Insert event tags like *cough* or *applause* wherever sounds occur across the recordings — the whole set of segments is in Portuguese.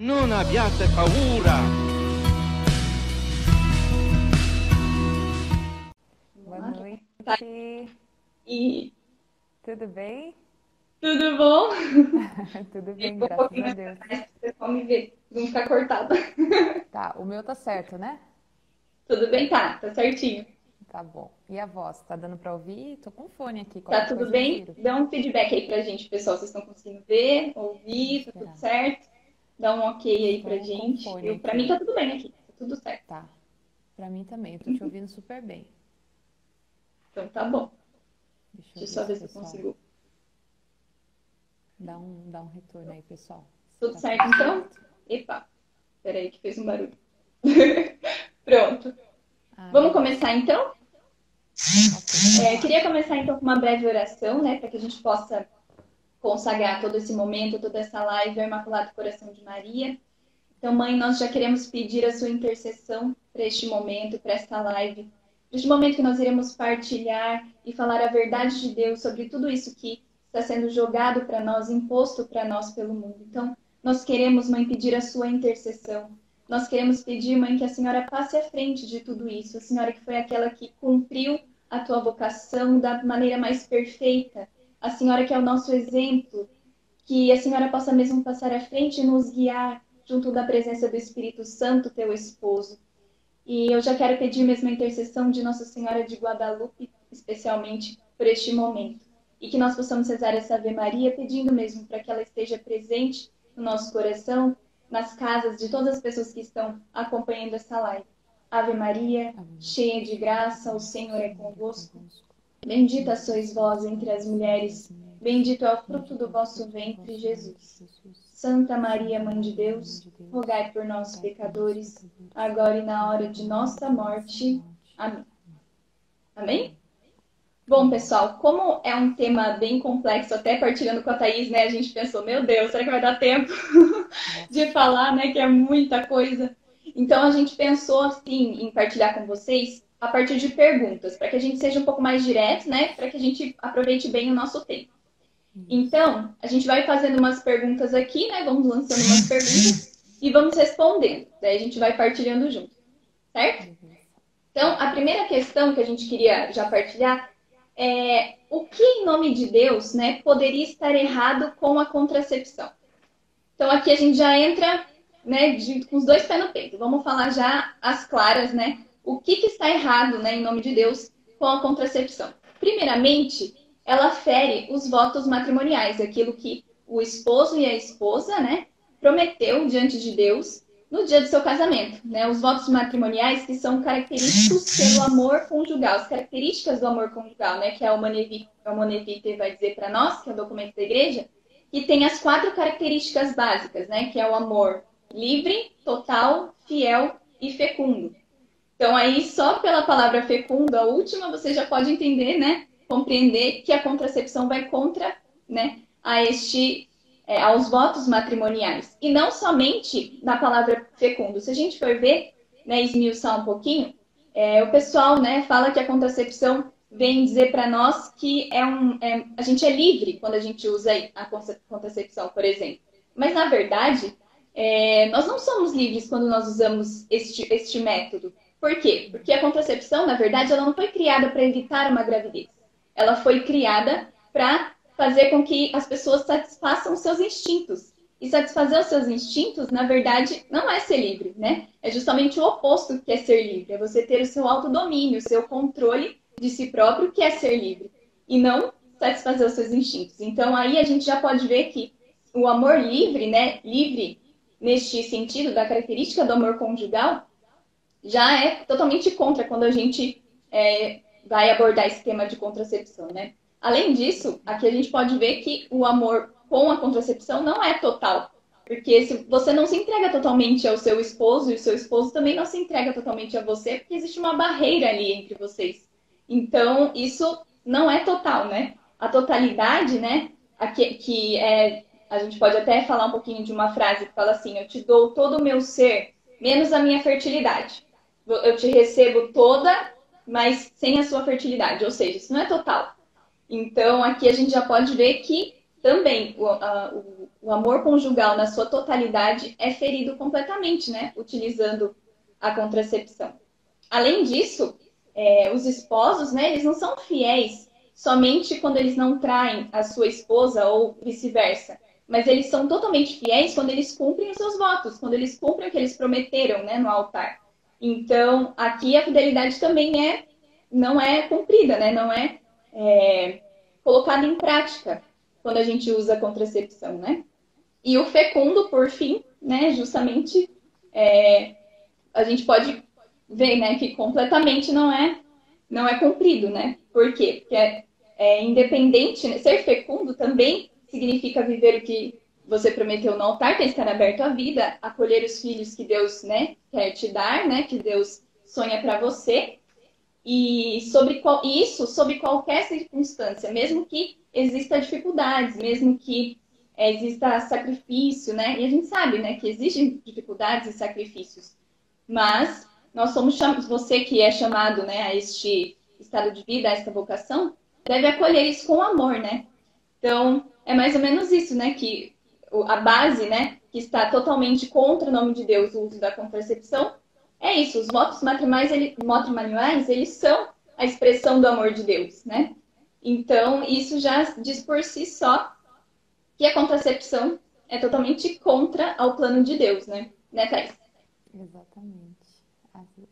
Non abbiate paura. Boa noite. E Tudo bem? tudo bom? *laughs* Tudo bem, um graças a Deus. pra pessoal me ver, não ficar cortado. *laughs* Tá, o meu tá certo, né? Tudo bem? Tá, tá certinho. Tá bom. E a voz, tá dando pra ouvir? Tô com fone aqui. Tá tudo eu bem? Dá um feedback aí pra gente, pessoal. Vocês estão conseguindo ver, ouvir, tá tudo certo? Dá um ok aí pra gente. Eu, pra aqui. mim tá tudo bem aqui, tá tudo certo. Tá. Pra mim também, eu tô te ouvindo super bem. Então tá bom. Deixa eu Deixa eu só ver se eu consigo. Dá um, dá um retorno aí, pessoal. Tudo Tá certo então? Epa, peraí que fez um barulho. *laughs* Pronto. Ah, Vamos começar então? ok. É, queria começar então com uma breve oração, né, para que a gente possa consagrar todo esse momento, toda essa live ao Imaculado Coração de Maria. Então, mãe, nós já queremos pedir a sua intercessão para este momento, para esta live, para este momento que nós iremos partilhar e falar a verdade de Deus sobre tudo isso que está sendo jogado para nós, imposto para nós pelo mundo. Então, nós queremos, mãe, pedir a sua intercessão. Nós queremos pedir, mãe, que a senhora passe à frente de tudo isso. A senhora que foi aquela que cumpriu a tua vocação da maneira mais perfeita. A senhora que é o nosso exemplo, que a senhora possa mesmo passar à frente e nos guiar junto da presença do Espírito Santo, teu esposo. E eu já quero pedir mesmo a intercessão de Nossa Senhora de Guadalupe, especialmente por este momento. E que nós possamos rezar essa Ave Maria, pedindo mesmo para que ela esteja presente no nosso coração, nas casas de todas as pessoas que estão acompanhando essa live. Ave Maria, Amém. cheia de graça, o Senhor é convosco. Bendita sois vós entre as mulheres, bendito é o fruto do vosso ventre, Jesus. Santa Maria, Mãe de Deus, rogai por nós, pecadores, agora e na hora de nossa morte. Amém. Amém? Bom, pessoal, como é um tema bem complexo, até partilhando com a Thaís, né, a gente pensou, meu Deus, será que vai dar tempo *laughs* de falar, né, que é muita coisa. Então a gente pensou assim em partilhar com vocês a partir de perguntas, para que a gente seja um pouco mais direto, né, para que a gente aproveite bem o nosso tempo. Então, a gente vai fazendo umas perguntas aqui, né, vamos lançando umas perguntas e vamos respondendo. Daí a gente vai partilhando junto, certo? Então, a primeira questão que a gente queria já partilhar é o que em nome de Deus, né, poderia estar errado com a contracepção? Então, aqui a gente já entra, né, de- com os dois pés no peito. Vamos falar já as claras, né, o que, que está errado, né, em nome de Deus, com a contracepção. Primeiramente, ela fere os votos matrimoniais, aquilo que o esposo e a esposa, né, prometeu diante de Deus no dia do seu casamento, né? Os votos matrimoniais que são característicos pelo amor conjugal, as características do amor conjugal, né? Que a Monevite vai dizer para nós, que é o documento da igreja, que tem as quatro características básicas, né? Que é o amor livre, total, fiel e fecundo. Então aí só pela palavra fecundo, a última, você já pode entender, né? Compreender que a contracepção vai contra, né? A este é, aos votos matrimoniais. E não somente na palavra fecundo. Se a gente for ver, né, esmiuçar um pouquinho, é, o pessoal né, fala que a contracepção vem dizer para nós que é um, é- a gente é livre quando a gente usa a contracepção, por exemplo. Mas, na verdade, é, nós não somos livres quando nós usamos este, este método. Por quê? Porque a contracepção, na verdade, ela não foi criada para evitar uma gravidez. Ela foi criada para fazer com que as pessoas satisfaçam seus instintos. E satisfazer os seus instintos, na verdade, não é ser livre, né? É justamente o oposto que é ser livre. É você ter o seu autodomínio, o seu controle de si próprio, que é ser livre. E não satisfazer os seus instintos. Então, aí a gente já pode ver que o amor livre, né? Livre neste sentido, da característica do amor conjugal, já é totalmente contra quando a gente é, vai abordar esse tema de contracepção, né? Além disso, aqui a gente pode ver que o amor com a contracepção não é total. Porque se você não se entrega totalmente ao seu esposo e o seu esposo também não se entrega totalmente a você, porque existe uma barreira ali entre vocês. Então, isso não é total, né? A totalidade, né? Aqui, que é, a gente pode até falar um pouquinho de uma frase que fala assim: Eu te dou todo o meu ser, menos a minha fertilidade. Eu te recebo toda, mas sem a sua fertilidade. Ou seja, isso não é total. Então, aqui a gente já pode ver que também o, a, o, o, amor conjugal na sua totalidade é ferido completamente, né? Utilizando a contracepção. Além disso, é, os esposos, né, eles não são fiéis somente quando eles não traem a sua esposa ou vice-versa, mas eles são totalmente fiéis quando eles cumprem os seus votos, quando eles cumprem o que eles prometeram, né, no altar. Então, aqui a fidelidade também é não é cumprida, né, não é, é colocada em prática quando a gente usa a contracepção, né? E o fecundo, por fim, né, justamente é, a gente pode ver, né, que completamente não é não é cumprido, né? Por quê? Porque é, é independente, né? ser fecundo também significa viver o que você prometeu no altar, que é estar aberto à vida, acolher os filhos que Deus, né, quer te dar, né, que Deus sonha para você. E sobre qual, isso sobre qualquer circunstância, mesmo que exista dificuldades, mesmo que é, exista sacrifício, né? E a gente sabe, né, que existem dificuldades e sacrifícios. Mas nós somos chamados, você que é chamado, né, a este estado de vida, a esta vocação, deve acolher isso com amor, né? Então, é mais ou menos isso, né, que a base, né, que está totalmente contra o nome de Deus, o uso da contracepção, é isso. Os votos matrimoniais, ele, eles são a expressão do amor de Deus, né? Então, isso já diz por si só que a contracepção é totalmente contra ao plano de Deus, né? Né, Thais? Exatamente.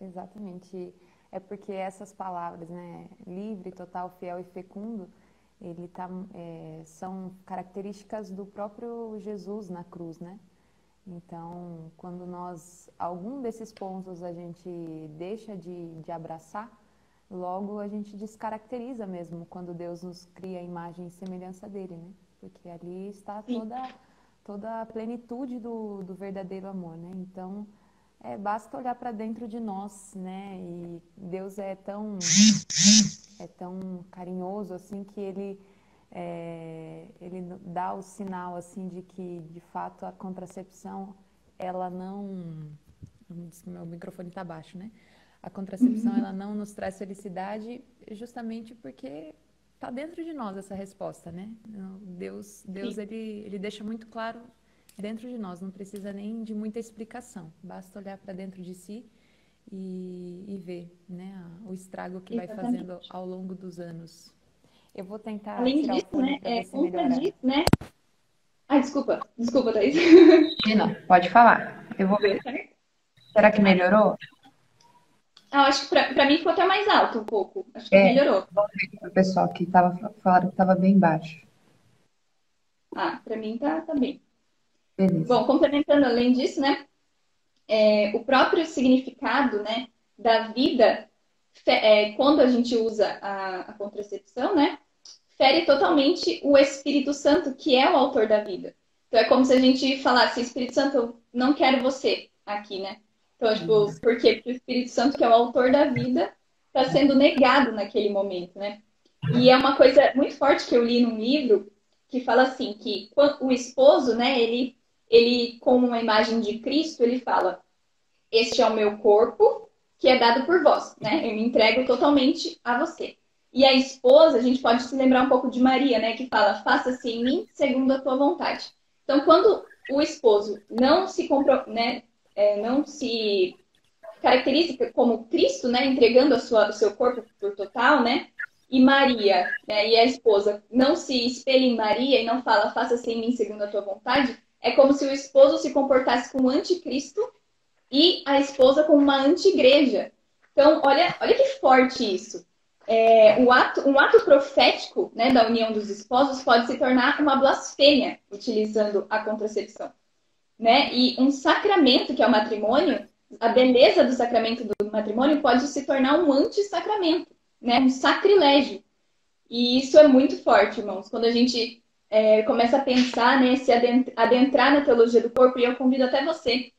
Exatamente. É porque essas palavras, né, livre, total, fiel e fecundo, ele tá, é, são características do próprio Jesus na cruz, né? Então, quando nós, algum desses pontos a gente deixa de, de abraçar, logo a gente descaracteriza mesmo quando Deus nos cria a imagem e semelhança dele, né? Porque ali está toda, toda a plenitude do, do verdadeiro amor, né? Então, é, basta olhar para dentro de nós, né? E Deus é tão é tão carinhoso assim que ele é, ele dá o sinal assim de que de fato a contracepção ela não meu microfone está baixo, né? A contracepção ela não nos traz felicidade justamente porque está dentro de nós essa resposta, né? Deus Deus ele ele deixa muito claro dentro de nós, não precisa nem de muita explicação, basta olhar para dentro de si e, e ver né, o estrago que Exatamente. vai fazendo ao longo dos anos. Eu vou tentar. Além disso, né? É, contra disso, né? Ai, desculpa, desculpa, Thaís. Não, pode falar. Eu vou ver. Será que melhorou? Ah, acho que pra, pra mim ficou até mais alto um pouco. Acho que é, melhorou. O pessoal que tava, falaram que estava bem baixo. Ah, para mim tá, tá bem. Beleza. Bom, complementando além disso, né? É, o próprio significado, né, da vida, é, quando a gente usa a, a contracepção, né, fere totalmente o Espírito Santo, que é o autor da vida. Então é como se a gente falasse, Espírito Santo, eu não quero você aqui, né? Então, tipo, uhum. por quê? Porque o Espírito Santo, que é o autor da vida, está sendo negado naquele momento, né? E é uma coisa muito forte que eu li num livro que fala assim, que o esposo, né, ele ele, como uma imagem de Cristo, ele fala: Este é o meu corpo que é dado por vós, né? Eu me entrego totalmente a você. E a esposa, a gente pode se lembrar um pouco de Maria, né? Que fala: Faça-se em mim segundo a tua vontade. Então, quando o esposo não se né, é, não se caracteriza como Cristo, né, entregando a sua, o seu corpo por total, né, e Maria, né, e a esposa não se espelha em Maria e não fala faça-se em mim segundo a tua vontade, é como se o esposo se comportasse como anticristo e a esposa como uma anti-igreja. Então, olha, olha que forte isso. É, o ato, um ato profético né, da união dos esposos pode se tornar uma blasfêmia, utilizando a contracepção. Né? E um sacramento, que é o matrimônio, a beleza do sacramento do matrimônio pode se tornar um anti-sacramento, né? um sacrilégio. E isso é muito forte, irmãos. Quando a gente é, começa a pensar, né, se adentrar na teologia do corpo, e eu convido até você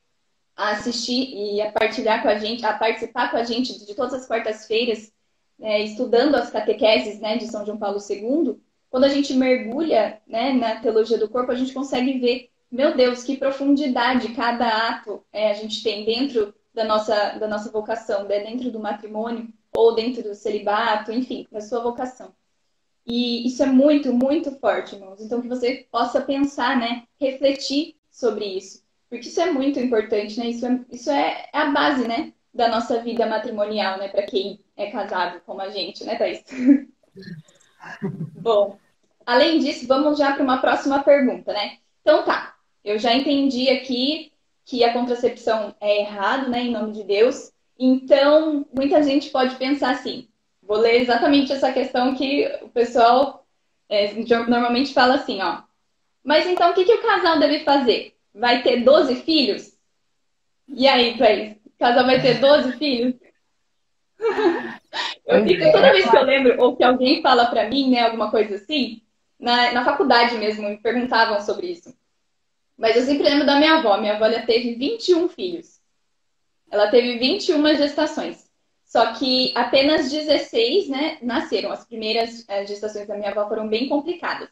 a assistir e a partilhar com a gente, a participar com a gente de todas as quartas-feiras, é, estudando as catequeses né, de São João Paulo II. Quando a gente mergulha né, na teologia do corpo, a gente consegue ver, meu Deus, que profundidade cada ato é, a gente tem dentro da nossa, da nossa vocação, né, dentro do matrimônio ou dentro do celibato, enfim, da sua vocação. E isso é muito, muito forte, irmãos. Então, que você possa pensar, né? Refletir sobre isso. Porque isso é muito importante, né? Isso é, isso é a base, né? Da nossa vida matrimonial, né? Para quem é casado como a gente, né, Thaís? *laughs* Bom, além disso, vamos já para uma próxima pergunta, né? Então tá, eu já entendi aqui que a contracepção é errado, né, em nome de Deus. Então, muita gente pode pensar assim. Vou ler exatamente essa questão que o pessoal é, normalmente fala assim, ó. Mas então, o que, que o casal deve fazer? Vai ter 12 filhos? E aí, Thaís? O casal vai ter 12 filhos? *laughs* eu fico, toda vez que eu lembro, ou que alguém fala pra mim, né, alguma coisa assim, na, na faculdade mesmo, me perguntavam sobre isso. Mas eu sempre lembro da minha avó. Minha avó já teve 21 filhos. Ela teve 21 gestações. Só que apenas 16 né, nasceram. As primeiras eh, gestações da minha avó foram bem complicadas.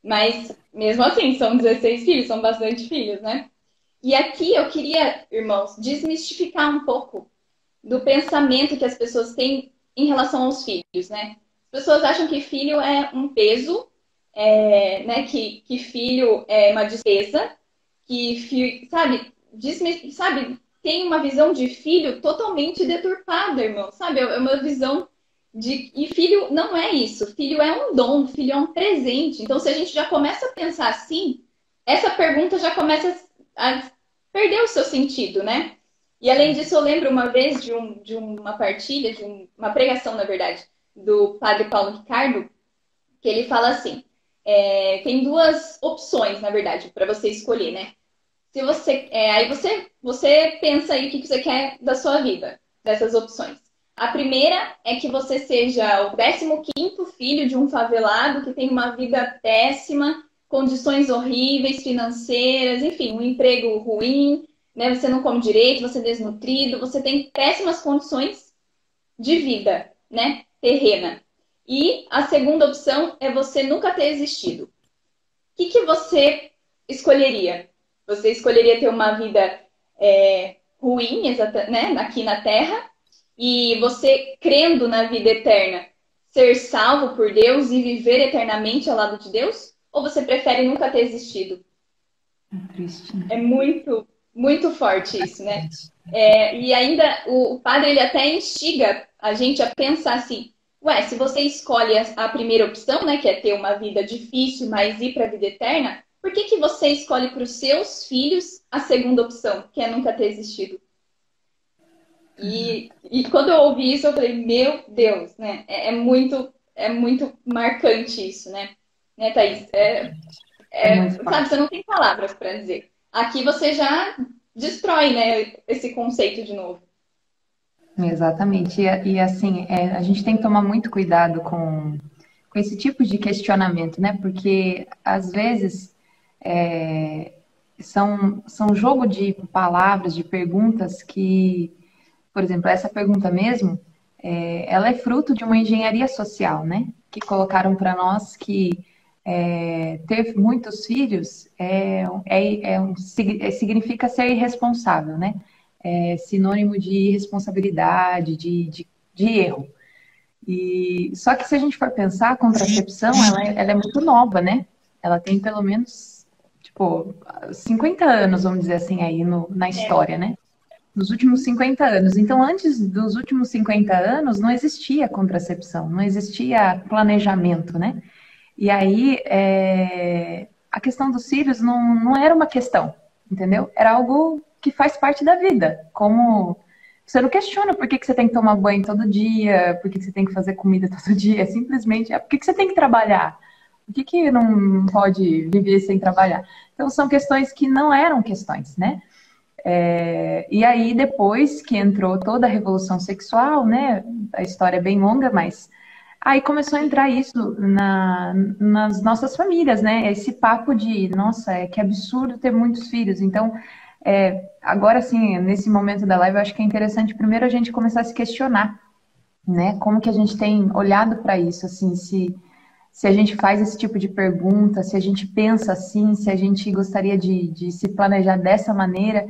Mas, mesmo assim, são 16 filhos, são bastante filhos, né? E aqui eu queria, irmãos, desmistificar um pouco do pensamento que as pessoas têm em relação aos filhos, né? As pessoas acham que filho é um peso, é, né? Que, que filho é uma despesa, que, sabe, sabe, tem uma visão de filho totalmente deturpada, irmão, sabe? É uma visão de. E filho não é isso. Filho é um dom, filho é um presente. Então, se a gente já começa a pensar assim, essa pergunta já começa a perder o seu sentido, né? E além disso, eu lembro uma vez de, um, de uma partilha, de um, uma pregação, na verdade, do padre Paulo Ricardo, que ele fala assim: é, tem duas opções, na verdade, para você escolher, né? Se você, é, aí você, você pensa aí o que você quer da sua vida, dessas opções. A primeira é que você seja o 15 filho de um favelado que tem uma vida péssima, condições horríveis financeiras, enfim, um emprego ruim, né? Você não come direito, você é desnutrido, você tem péssimas condições de vida, né? Terrena. E a segunda opção é você nunca ter existido. O que, que você escolheria? Você escolheria ter uma vida é, ruim, exata, né, aqui na Terra, e você crendo na vida eterna, ser salvo por Deus e viver eternamente ao lado de Deus? Ou você prefere nunca ter existido? É triste. É muito, muito forte isso, né? É, e ainda o, o padre ele até instiga a gente a pensar assim: ué, se você escolhe a, a primeira opção, né, que é ter uma vida difícil, mas ir para a vida eterna, por que, que você escolhe para os seus filhos a segunda opção, que é nunca ter existido? E, e quando eu ouvi isso, eu falei, meu Deus, né? É, é muito, é muito marcante isso, né? Né, Thaís? É, é, é sabe, você não tem palavras para dizer. Aqui você já destrói, né, esse conceito de novo. Exatamente. E, e assim, é, a gente tem que tomar muito cuidado com, com esse tipo de questionamento, né? Porque às vezes é, são, são jogo de palavras, de perguntas que, por exemplo, essa pergunta mesmo, é, ela é fruto de uma engenharia social, né? Que colocaram para nós que é, ter muitos filhos é, é, é um, é, significa ser irresponsável, né? É sinônimo de irresponsabilidade, de, de, de, erro. E só que se a gente for pensar, a contracepção ela, é, ela é muito nova, né? Ela tem pelo menos tipo, 50 anos, vamos dizer assim, aí no, na história, né? Nos últimos 50 anos. Então, antes dos últimos 50 anos, não existia contracepção, não existia planejamento, né? E aí, é... a questão dos cílios não, não era uma questão, entendeu? Era algo que faz parte da vida. Como você não questiona por que, que você tem que tomar banho todo dia, por que, que você tem que fazer comida *laughs* todo dia, simplesmente é por que, que você tem que trabalhar. Por que, que não pode viver sem trabalhar? Então, são questões que não eram questões, né? É, e aí, depois que entrou toda a revolução sexual, né? A história é bem longa, mas aí começou a entrar isso na, nas nossas famílias, né? Esse papo de, nossa, é que absurdo ter muitos filhos. Então, é, agora sim, nesse momento da live, eu acho que é interessante primeiro a gente começar a se questionar, né? Como que a gente tem olhado para isso, assim, se se a gente faz esse tipo de pergunta, se a gente pensa assim, se a gente gostaria de, de se planejar dessa maneira,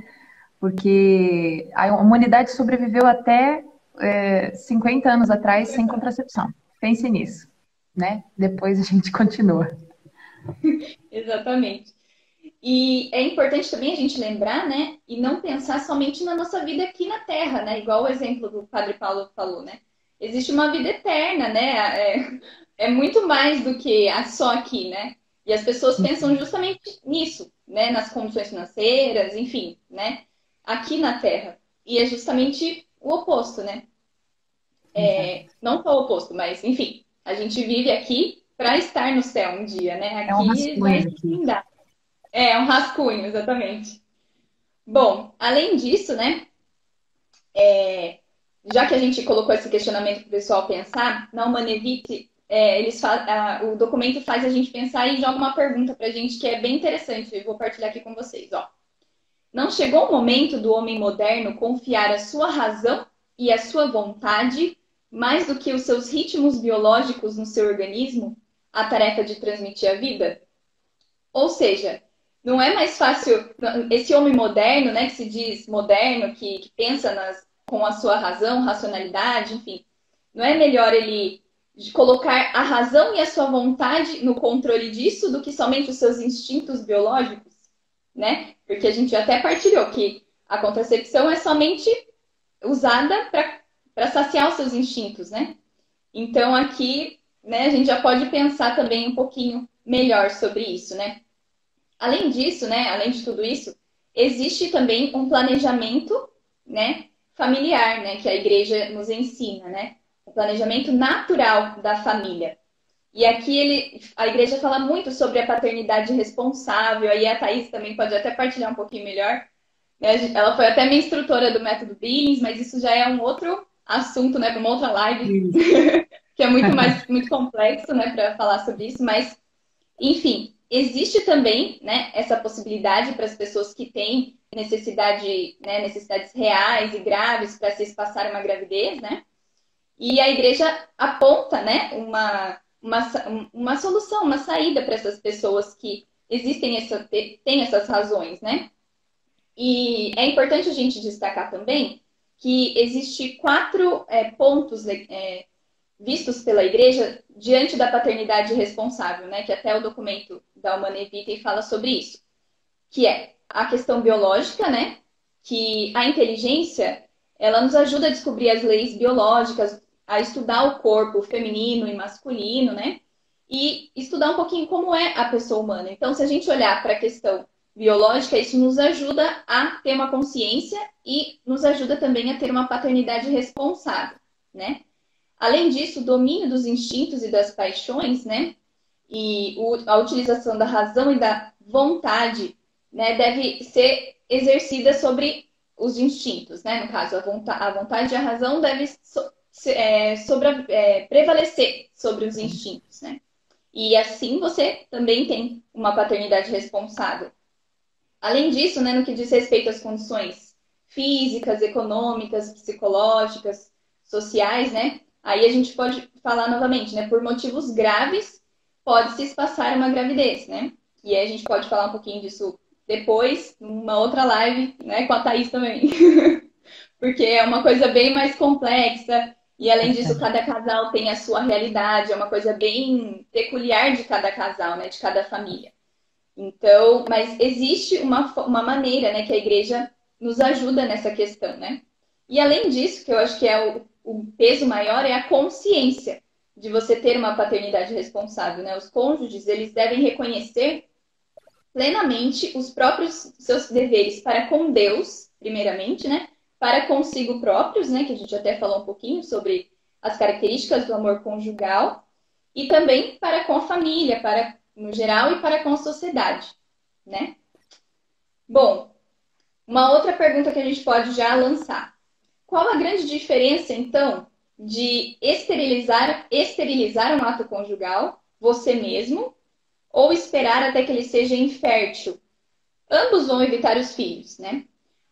porque a humanidade sobreviveu até é, 50 anos atrás sem contracepção. Pense nisso. né? Depois a gente *laughs* continua. Exatamente. E é importante também a gente lembrar, né, e não pensar somente na nossa vida aqui na Terra, né, igual o exemplo do Padre Paulo falou, né. Existe uma vida eterna, né, é, é muito mais do que só aqui, né. E as pessoas pensam justamente nisso, né, nas condições financeiras, enfim, né, aqui na Terra. E é justamente o oposto, né. É, não só o oposto, mas enfim, a gente vive aqui para estar no céu um dia, né? Aqui é um vai aqui. É, um rascunho, exatamente. Bom, além disso, né? É, já que a gente colocou esse questionamento para o pessoal pensar, na Humanevite, é, eles a, o documento faz a gente pensar e joga uma pergunta para a gente que é bem interessante. Eu vou partilhar aqui com vocês. Ó. Não chegou o momento do homem moderno confiar a sua razão e a sua vontade mais do que os seus ritmos biológicos no seu organismo a tarefa de transmitir a vida? Ou seja, não é mais fácil esse homem moderno, né, que se diz moderno, que, que pensa nas, com a sua razão, racionalidade, enfim, não é melhor ele colocar a razão e a sua vontade no controle disso do que somente os seus instintos biológicos, né? Porque a gente até partilhou que a contracepção é somente usada para saciar os seus instintos, né? Então aqui, né, a gente já pode pensar também um pouquinho melhor sobre isso, né? Além disso, né, além de tudo isso, existe também um planejamento, né, familiar, né, que a igreja nos ensina, né? O planejamento natural da família. E aqui ele, a igreja fala muito sobre a paternidade responsável, aí a Thaís também pode até partilhar um pouquinho melhor. Né? Ela foi até minha instrutora do método Billings, mas isso já é um outro assunto, né, para uma outra live, *laughs* que é muito mais muito complexo, né, para falar sobre isso, mas enfim, Existe também né, essa possibilidade para as pessoas que têm necessidade, né, necessidades reais e graves para se espaçar uma gravidez, né? E a igreja aponta né, uma, uma, uma solução, uma saída para essas pessoas que existem essa, têm essas razões, né? E é importante a gente destacar também que existe quatro é, pontos é, vistos pela igreja diante da paternidade responsável, né? Que até o documento da Humana Vitae fala sobre isso, que é a questão biológica, né? Que a inteligência ela nos ajuda a descobrir as leis biológicas, a estudar o corpo feminino e masculino, né? E estudar um pouquinho como é a pessoa humana. Então, se a gente olhar para a questão biológica, isso nos ajuda a ter uma consciência e nos ajuda também a ter uma paternidade responsável, né? Além disso, o domínio dos instintos e das paixões, né? E a utilização da razão e da vontade, né? Deve ser exercida sobre os instintos, né? No caso, a vontade, a vontade e a razão devem so, é, é, prevalecer sobre os instintos, né? E assim você também tem uma paternidade responsável. Além disso, né, no que diz respeito às condições físicas, econômicas, psicológicas, sociais, né? Aí a gente pode falar novamente, né? Por motivos graves, pode se espaçar uma gravidez, né? E aí a gente pode falar um pouquinho disso depois, numa outra live, né? Com a Thaís também. *laughs* Porque é uma coisa bem mais complexa. E além disso, cada casal tem a sua realidade, é uma coisa bem peculiar de cada casal, né? De cada família. Então, mas existe uma, uma maneira, né, que a igreja nos ajuda nessa questão, né? E além disso, que eu acho que é o o peso maior é a consciência de você ter uma paternidade responsável, né? Os cônjuges, eles devem reconhecer plenamente os próprios seus deveres para com Deus, primeiramente, né? Para consigo próprios, né? Que a gente até falou um pouquinho sobre as características do amor conjugal e também para com a família, para no geral e para com a sociedade, né? Bom, uma outra pergunta que a gente pode já lançar. Qual a grande diferença, então, de esterilizar, esterilizar um ato conjugal, você mesmo, ou esperar até que ele seja infértil? Ambos vão evitar os filhos, né?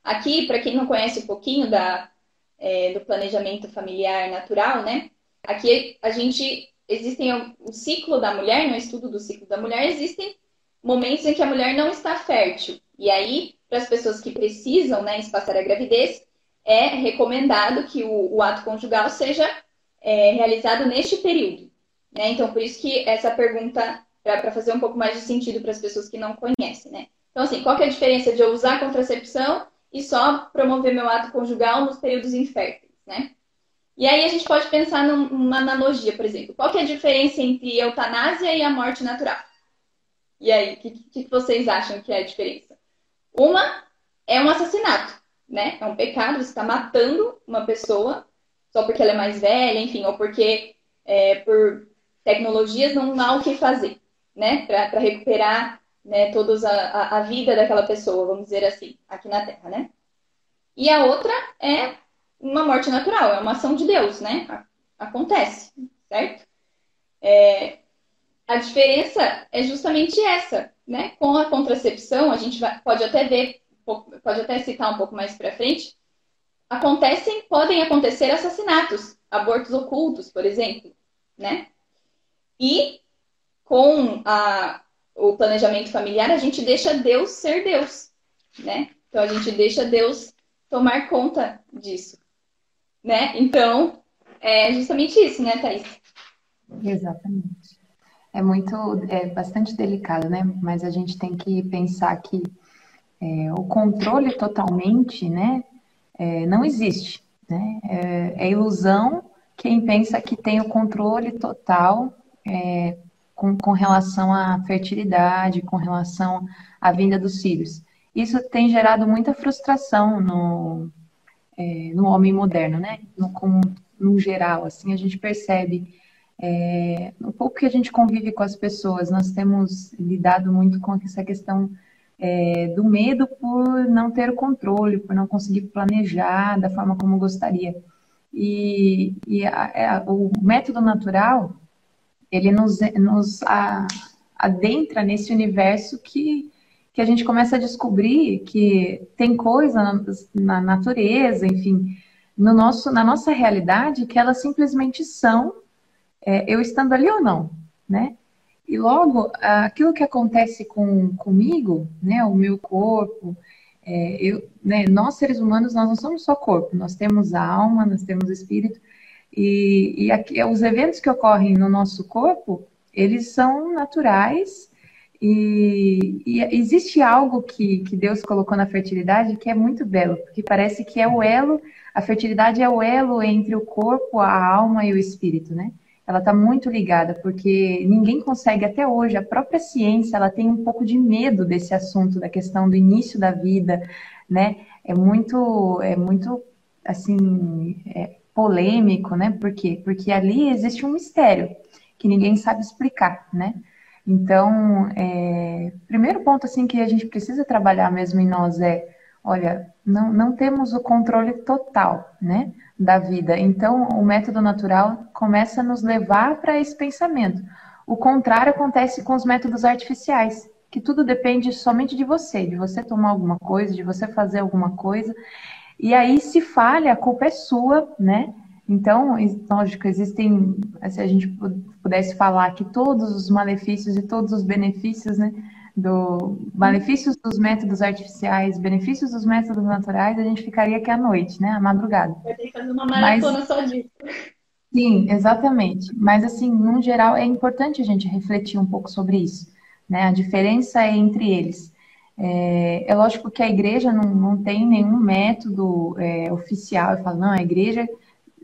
Aqui, para quem não conhece um pouquinho da, é, do planejamento familiar natural, né? Aqui a gente existem o ciclo da mulher, no estudo do ciclo da mulher, existem momentos em que a mulher não está fértil. E aí, para as pessoas que precisam, né, espaçar a gravidez, é recomendado que o, o ato conjugal seja é, realizado neste período, Né? Então, por isso que essa pergunta, para fazer um pouco mais de sentido para as pessoas que não conhecem, né? Então, assim, qual é a diferença de eu usar contracepção e só promover meu ato conjugal nos períodos inférteis, né? E aí a gente pode pensar numa analogia, por exemplo. Qual é a diferença entre eutanásia e a morte natural? E aí, o que, que, vocês acham que é a diferença? Uma é um assassinato, né? É um pecado, você está matando uma pessoa só porque ela é mais velha, enfim, ou porque é, por tecnologias não há o que fazer, né? Para recuperar né, toda a, a vida daquela pessoa, vamos dizer assim, aqui na Terra, né? E a outra é uma morte natural, é uma ação de Deus, né? Acontece, certo? É, a diferença é justamente essa, né? Com a contracepção, a gente vai, pode até ver, pode até citar um pouco mais para frente, acontecem, podem acontecer assassinatos, abortos ocultos, por exemplo, né? E com a, o planejamento familiar, a gente deixa Deus ser Deus, né? Então a gente deixa Deus tomar conta disso né? Então, é justamente isso, né, Thaís? Exatamente. É muito, é bastante delicado, né? Mas a gente tem que pensar que é, o controle totalmente, né, é, não existe, né? É, é, ilusão quem pensa que tem o controle total é, com, com relação à fertilidade, com relação à vinda dos filhos. Isso tem gerado muita frustração no, é, no homem moderno, né? No, como, no geral, assim, a gente percebe é, no pouco que a gente convive com as pessoas, nós temos lidado muito com essa questão é, do medo por não ter controle, por não conseguir planejar da forma como gostaria. E, e a, a, o método natural, ele nos, nos a, adentra nesse universo que que a gente começa a descobrir que tem coisa na, na natureza, enfim, no nosso, na nossa realidade, que elas simplesmente são, é, eu estando ali ou não, né? E logo, aquilo que acontece com, comigo, né, o meu corpo, é, eu, né, nós seres humanos, nós não somos só corpo, nós temos alma, nós temos espírito, e, e aqui, os eventos que ocorrem no nosso corpo, eles são naturais e, e, existe algo que, que Deus colocou na fertilidade que é muito belo, porque parece que é o elo, a fertilidade é o elo entre o corpo, a alma e o espírito, né? Ela está muito ligada, porque ninguém consegue até hoje, a própria ciência, ela tem um pouco de medo desse assunto, da questão do início da vida, né? É muito, é muito, assim, é polêmico, né? Por quê? Porque ali existe um mistério que ninguém sabe explicar, né? Então, é, primeiro ponto assim que a gente precisa trabalhar mesmo em nós é, olha, não, não temos o controle total, né, da vida. Então, o método natural começa a nos levar para esse pensamento. O contrário acontece com os métodos artificiais, que tudo depende somente de você, de você tomar alguma coisa, de você fazer alguma coisa. E aí, se falha, a culpa é sua, né? Então, lógico, existem, se a gente pudesse falar que todos os malefícios e todos os benefícios, né, do malefícios dos métodos artificiais, benefícios dos métodos naturais, a gente ficaria aqui à noite, né, à madrugada. Vai ter que fazer uma maratona Mas, só disso. Sim, exatamente. Mas assim, no geral, é importante a gente refletir um pouco sobre isso, né? A diferença é entre eles. É, é lógico que a igreja não, não tem nenhum método é, oficial. Eu falo, não, a igreja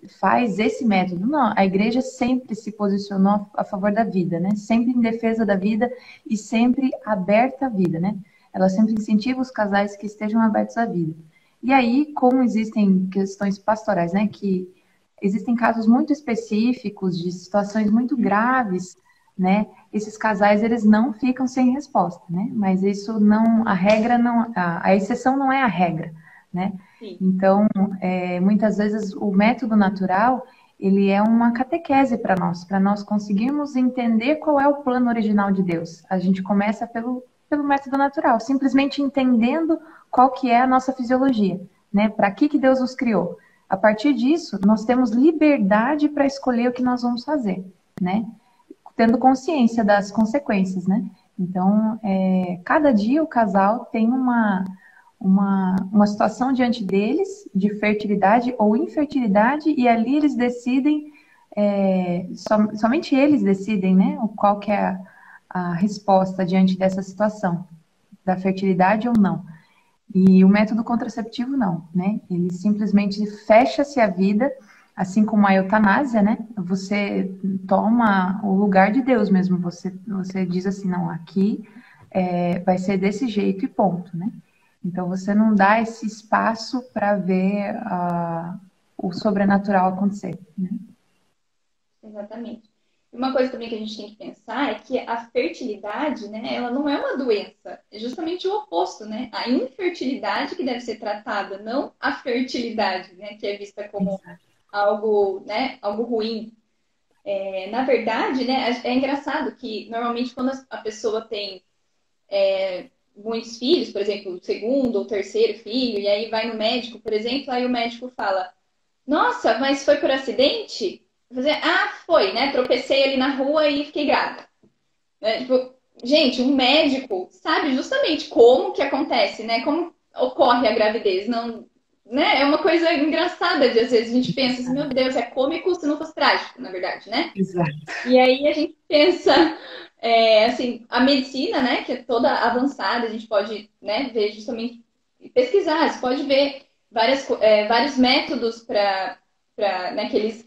faz esse método. Não, a igreja sempre se posicionou a favor da vida, né? Sempre em defesa da vida e sempre aberta à vida, né? Ela sempre incentiva os casais que estejam abertos à vida. E aí, como existem questões pastorais, né? Que existem casos muito específicos de situações muito graves, né? Esses casais eles não ficam sem resposta, né? Mas isso não, a regra não, a, a exceção não é a regra, né? Então, é, muitas vezes o método natural ele é uma catequese para nós, para nós conseguirmos entender qual é o plano original de Deus. A gente começa pelo, pelo método natural, simplesmente entendendo qual que é a nossa fisiologia, né? Para que, que Deus nos criou. A partir disso, nós temos liberdade para escolher o que nós vamos fazer, né? Tendo consciência das consequências, né? Então, é, cada dia o casal tem uma, uma, uma situação diante deles de fertilidade ou infertilidade e ali eles decidem é, som, somente eles decidem, né, qual que é a, a resposta diante dessa situação, da fertilidade ou não. E o método contraceptivo não, né? Ele simplesmente fecha-se a vida, assim como a eutanásia, né? Você toma o lugar de Deus mesmo. Você, você diz assim, não, aqui é, vai ser desse jeito e ponto, né? Então você não dá esse espaço para ver uh, o sobrenatural acontecer. Né? Exatamente. Uma coisa também que a gente tem que pensar é que a fertilidade, né, ela não é uma doença, é justamente o oposto, né? A infertilidade que deve ser tratada, não a fertilidade, né, que é vista como algo, né, algo ruim. É, na verdade, né, é engraçado que normalmente quando a pessoa tem é, muitos filhos, por exemplo, o segundo ou terceiro filho, e aí vai no médico, por exemplo, aí o médico fala: Nossa, mas foi por acidente? Fazer, ah, foi, né? Tropecei ali na rua e fiquei grávida. É, tipo, gente, um médico sabe justamente como que acontece, né? Como ocorre a gravidez. Não, né? É uma coisa engraçada de às vezes a gente pensa assim, meu Deus, é cômico se não fosse trágico, na verdade, né? Exato. E aí a gente pensa, é, assim, a medicina, né, que é toda avançada, a gente pode, né, ver justamente, pesquisar, você pode ver várias, é, vários métodos para, né, que eles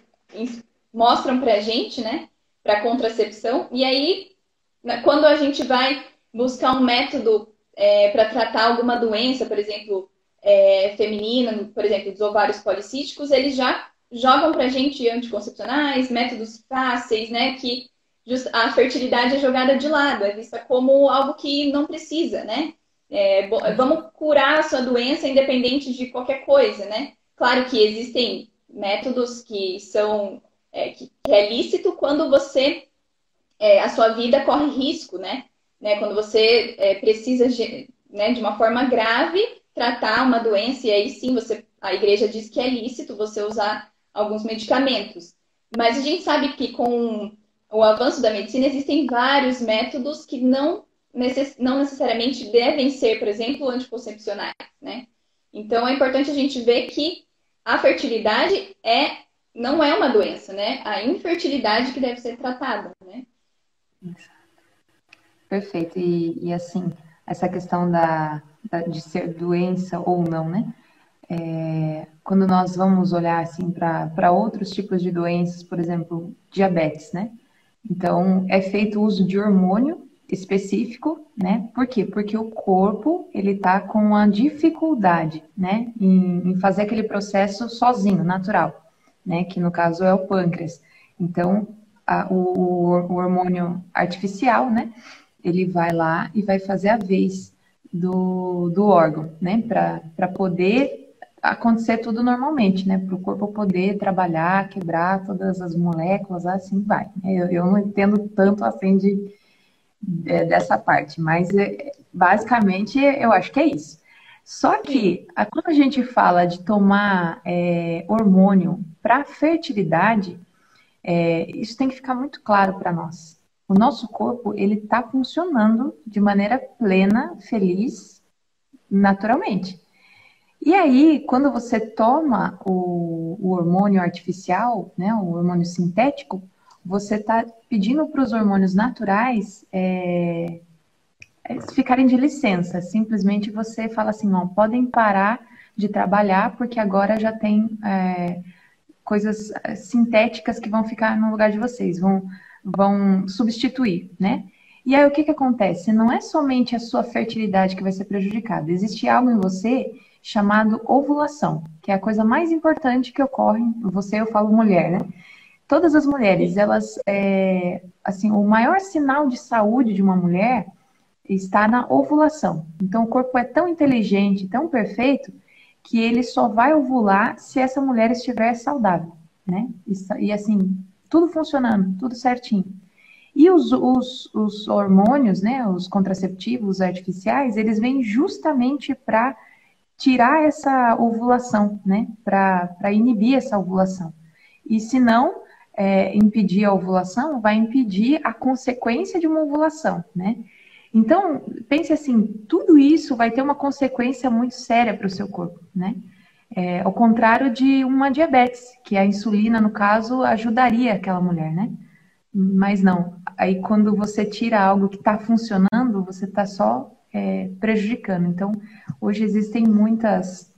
mostram para a gente, né, para contracepção. E aí, né, quando a gente vai buscar um método é, para tratar alguma doença, por exemplo, é, feminina, por exemplo, dos ovários policísticos, eles já jogam para a gente anticoncepcionais, métodos fáceis, né, que a fertilidade é jogada de lado, é vista como algo que não precisa, né? É, vamos curar a sua doença independente de qualquer coisa, né? Claro que existem métodos que são é, que, é lícito quando você é, a sua vida corre risco, né? né? Quando você é, precisa de, né, de uma forma grave tratar uma doença e aí sim você a igreja diz que é lícito você usar alguns medicamentos. Mas a gente sabe que com o avanço da medicina existem vários métodos que não, necess, não necessariamente devem ser, por exemplo, anticoncepcionais, né? Então é importante a gente ver que a fertilidade é não é uma doença, né? A infertilidade que deve ser tratada, né? Perfeito. E, e assim, essa questão da, da, de ser doença ou não, né? É, quando nós vamos olhar assim para outros tipos de doenças, por exemplo, diabetes, né? Então, é feito uso de hormônio específico, né? Por quê? Porque o corpo, ele tá com uma dificuldade, né? Em, em fazer aquele processo sozinho, natural né? Que no caso é o pâncreas. Então, a, o, o, hormônio artificial, né? Ele vai lá e vai fazer a vez do, do órgão, né? Para poder acontecer tudo normalmente, né? Para o corpo poder trabalhar, quebrar todas as moléculas, assim vai. Eu, eu não entendo tanto assim de, de dessa parte, mas é, basicamente eu acho que é isso. Só que quando a gente fala de tomar é, hormônio para fertilidade, é, isso tem que ficar muito claro para nós. O nosso corpo ele está funcionando de maneira plena, feliz, naturalmente. E aí, quando você toma o, o hormônio artificial, né, o hormônio sintético, você está pedindo para os hormônios naturais é, ficarem de licença. Simplesmente você fala assim, não, podem parar de trabalhar porque agora já tem é, coisas eh, sintéticas que vão ficar no lugar de vocês, vão, vão substituir, né? E aí o que, que acontece? Não é somente a sua fertilidade que vai ser prejudicada, existe algo em você chamado ovulação, que é a coisa mais importante que ocorre, você eu falo mulher, né? Todas as mulheres, elas, é, assim, o maior sinal de saúde de uma mulher está na ovulação. Então o corpo é tão inteligente, tão perfeito, que ele só vai ovular se essa mulher estiver saudável, né? E, e assim, tudo funcionando, tudo certinho. E os, os, os, hormônios, né, os contraceptivos artificiais, eles vêm justamente para tirar essa ovulação, né, para inibir essa ovulação. E se não é, impedir a ovulação, vai impedir a consequência de uma ovulação, né? Então, pense assim, tudo isso vai ter uma consequência muito séria para o seu corpo, né? É, ao contrário de uma diabetes, que a insulina, no caso, ajudaria aquela mulher, né? Mas não. Aí quando você tira algo que está funcionando, você está só é, prejudicando. Então, hoje existem muitas,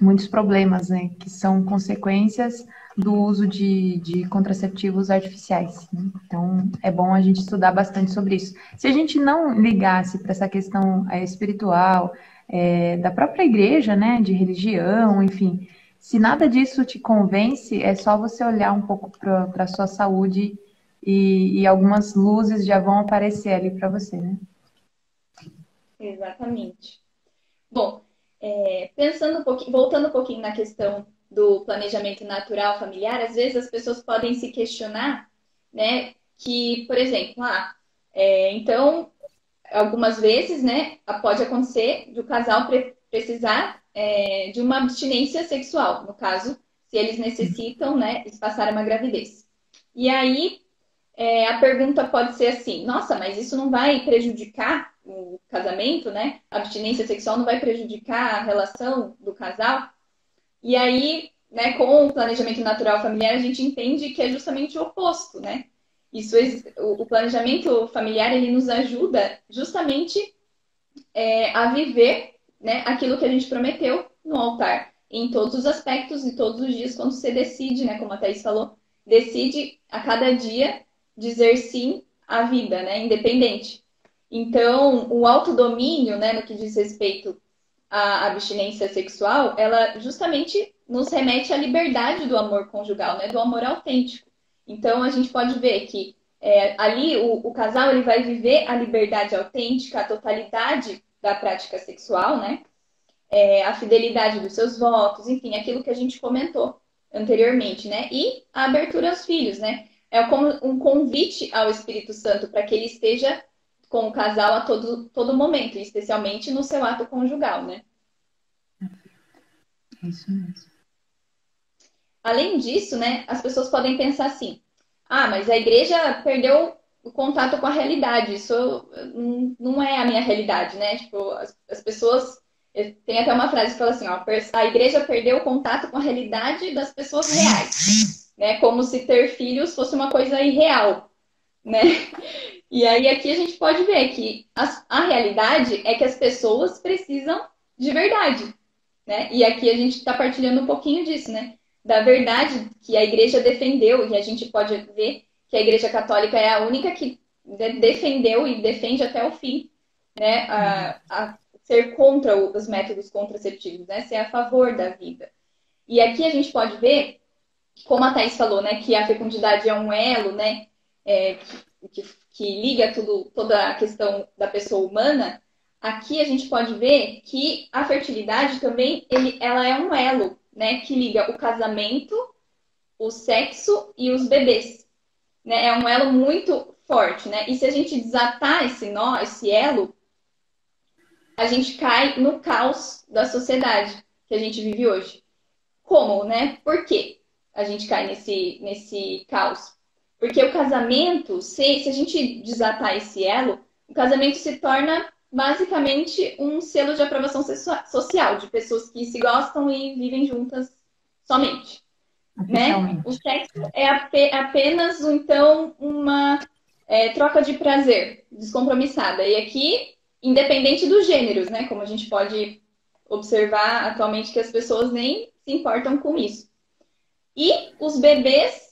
muitos problemas, né? Que são consequências do uso de, de contraceptivos artificiais. Né? Então, é bom a gente estudar bastante sobre isso. Se a gente não ligasse para essa questão é, espiritual, é, da própria igreja, né, de religião, enfim, se nada disso te convence, é só você olhar um pouco para a sua saúde e, e, algumas luzes já vão aparecer ali para você, né? Exatamente. Bom, é, pensando um pouquinho, voltando um pouquinho na questão do planejamento natural familiar, às vezes as pessoas podem se questionar, né, que, por exemplo, ah, é, então, algumas vezes, né, pode acontecer de o casal pre precisar é, de uma abstinência sexual, no caso, se eles necessitam, né, espaçar uma gravidez. E aí, é, a pergunta pode ser assim: nossa, mas isso não vai prejudicar o casamento, né? A abstinência sexual não vai prejudicar a relação do casal? E aí, né, com o planejamento natural familiar, a gente entende que é justamente o oposto, né? Isso, o planejamento familiar ele nos ajuda justamente é, a viver né, aquilo que a gente prometeu no altar, em todos os aspectos e todos os dias, quando você decide, né, como a Thaís falou, decide a cada dia dizer sim à vida, né, independente. Então, o autodomínio, né, no que diz respeito à abstinência sexual, ela justamente nos remete à liberdade do amor conjugal, né, do amor autêntico. Então, a gente pode ver que é, ali o, o, casal ele vai viver a liberdade autêntica, a totalidade da prática sexual, né? É, a fidelidade dos seus votos, enfim, aquilo que a gente comentou anteriormente, né? E a abertura aos filhos, né? É como um convite ao Espírito Santo para que ele esteja com o casal a todo, todo momento, especialmente no seu ato conjugal, né? É isso mesmo. Além disso, né, as pessoas podem pensar assim: ah, mas a igreja perdeu o contato com a realidade. Isso não é a minha realidade, né? Tipo, as, as pessoas. Tem até uma frase que fala assim: ó, a igreja perdeu o contato com a realidade das pessoas reais, né? Como se ter filhos fosse uma coisa irreal, né? E aí aqui a gente pode ver que a, a realidade é que as pessoas precisam de verdade, né? E aqui a gente está partilhando um pouquinho disso, né? da verdade que a igreja defendeu, e a gente pode ver que a igreja católica é a única que defendeu e defende até o fim, né, a, a ser contra os métodos contraceptivos, né, ser a favor da vida. E aqui a gente pode ver, como a Thais falou, né, que a fecundidade é um elo, né, é, que, que liga tudo, toda a questão da pessoa humana, aqui a gente pode ver que a fertilidade também ele, ela é um elo né, que liga o casamento, o sexo e os bebês. Né? É um elo muito forte, né? E se a gente desatar esse nó, esse elo, a gente cai no caos da sociedade que a gente vive hoje. Como, né? Por que a gente cai nesse, nesse caos? Porque o casamento, se, se a gente desatar esse elo, o casamento se torna basicamente um selo de aprovação social de pessoas que se gostam e vivem juntas somente. Né? O sexo é apenas então uma é, troca de prazer descompromissada. E aqui, independente dos gêneros, né? Como a gente pode observar atualmente que as pessoas nem se importam com isso. E os bebês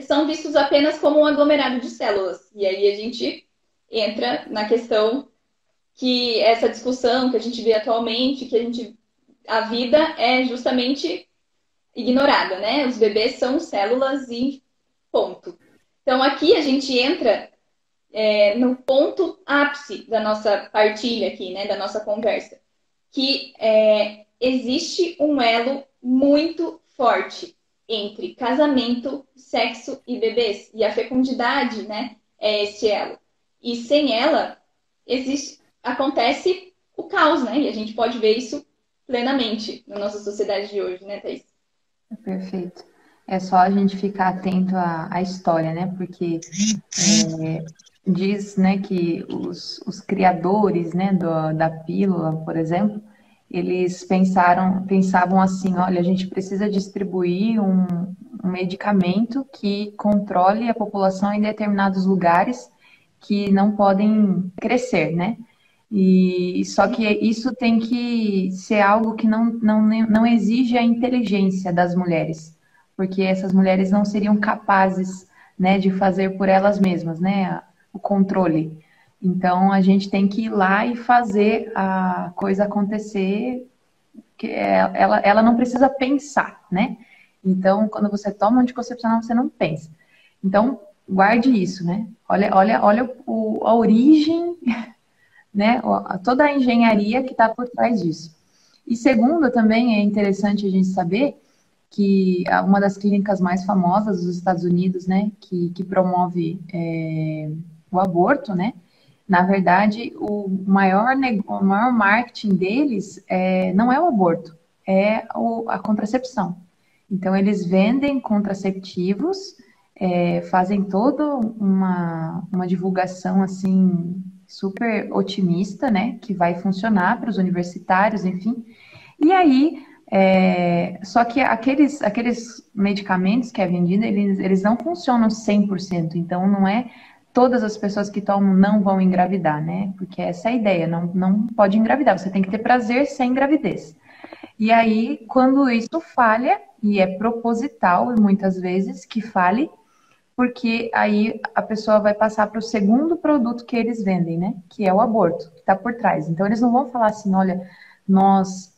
são vistos apenas como um aglomerado de células. E aí a gente entra na questão que essa discussão que a gente vê atualmente, que a gente a vida é justamente ignorada, né? Os bebês são células e ponto. Então aqui a gente entra é, no ponto ápice da nossa partilha aqui, né? Da nossa conversa, que é, existe um elo muito forte entre casamento, sexo e bebês e a fecundidade, né? É esse elo. E sem ela existe acontece o caos, né? E a gente pode ver isso plenamente na nossa sociedade de hoje, né, Thaís? Perfeito. É só a gente ficar atento à, à história, né? Porque é, diz né, que os, os criadores né, do, da pílula, por exemplo, eles pensaram, pensavam assim, olha, a gente precisa distribuir um, um medicamento que controle a população em determinados lugares que não podem crescer, né? E só que isso tem que ser algo que não, não, não exige a inteligência das mulheres, porque essas mulheres não seriam capazes, né, de fazer por elas mesmas, né, o controle. Então a gente tem que ir lá e fazer a coisa acontecer, que é, ela, ela não precisa pensar, né? Então, quando você toma um anticoncepcional, você não pensa. Então, guarde isso, né? Olha, olha, olha o, a origem, *laughs* né? Toda a engenharia que está por trás disso. E segundo, também é interessante a gente saber que uma das clínicas mais famosas dos Estados Unidos, né, que, que promove é, o aborto, né, na verdade, o maior, o maior marketing deles é, não é o aborto, é o, a contracepção. Então, eles vendem contraceptivos, é, fazem toda uma, uma divulgação assim super otimista, né, que vai funcionar para os universitários, enfim. E aí, é, só que aqueles, aqueles medicamentos que é vendido, eles, eles não funcionam 100%, então não é todas as pessoas que tomam não vão engravidar, né? Porque essa é a ideia, não, não pode engravidar, você tem que ter prazer sem gravidez. E aí, quando isso falha, e é proposital muitas vezes que fale, porque aí a pessoa vai passar para o segundo produto que eles vendem, né? Que é o aborto, que está por trás. Então, eles não vão falar assim, olha, nós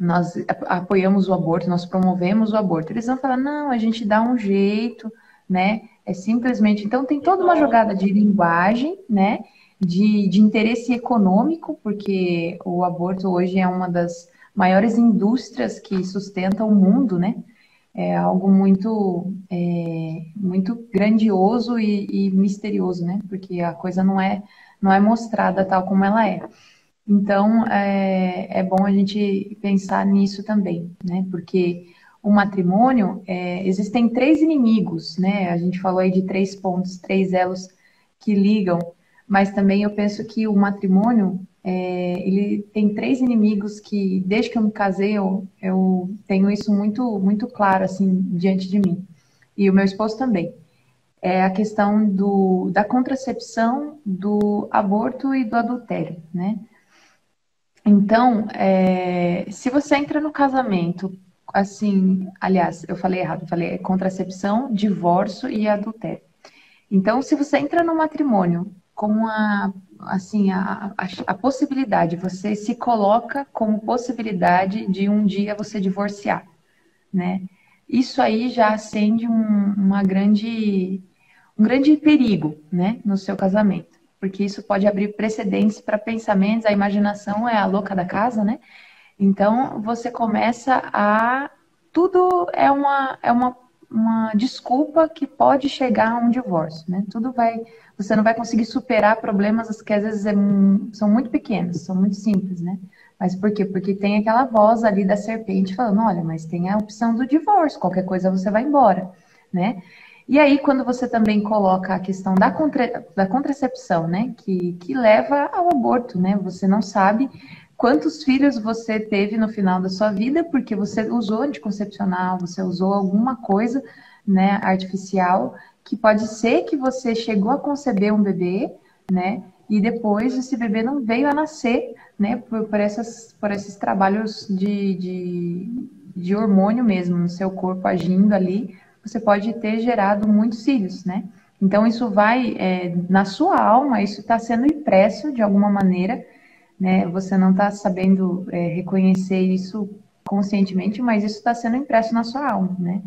nós apoiamos o aborto, nós promovemos o aborto. Eles vão falar, não, a gente dá um jeito, né? É simplesmente. Então, tem toda uma jogada de linguagem, né? De, de interesse econômico, porque o aborto hoje é uma das maiores indústrias que sustentam o mundo, né? É algo muito, é, muito grandioso e, e, misterioso, né? Porque a coisa não é, não é mostrada tal como ela é. Então, é, é bom a gente pensar nisso também, né? Porque o matrimônio, é, existem três inimigos, né? A gente falou aí de três pontos, três elos que ligam, mas também eu penso que o matrimônio, é, ele tem três inimigos que, desde que eu me casei, eu, eu tenho isso muito, muito claro, assim, diante de mim. E o meu esposo também. É a questão do, da contracepção, do aborto e do adultério, né? Então, é, se você entra no casamento assim, aliás, eu falei errado, falei contracepção, divórcio e adultério. Então, se você entra no matrimônio com a, assim, a, a, a, possibilidade, você se coloca como possibilidade de um dia você divorciar, né? Isso aí já acende um, uma grande, um grande perigo, né, no seu casamento, porque isso pode abrir precedentes para pensamentos, a imaginação é a louca da casa, né? Então, você começa a. Tudo é uma, é uma, uma desculpa que pode chegar a um divórcio, né? Tudo vai. Você não vai conseguir superar problemas que às vezes é, são muito pequenos, são muito simples, né? Mas por quê? Porque tem aquela voz ali da serpente falando: olha, mas tem a opção do divórcio, qualquer coisa você vai embora, né? E aí, quando você também coloca a questão da, contra, da contracepção, né, que, que leva ao aborto, né? Você não sabe quantos filhos você teve no final da sua vida porque você usou anticoncepcional, você usou alguma coisa, né, artificial, que pode ser que você chegou a conceber um bebê, né, e depois esse bebê não veio a nascer, né, por, por, essas, por esses trabalhos de, de, de hormônio mesmo no seu corpo agindo ali, você pode ter gerado muitos filhos, né? Então isso vai é, na sua alma, isso está sendo impresso de alguma maneira né? Você não está sabendo é, reconhecer isso conscientemente, mas isso está sendo impresso na sua alma, né?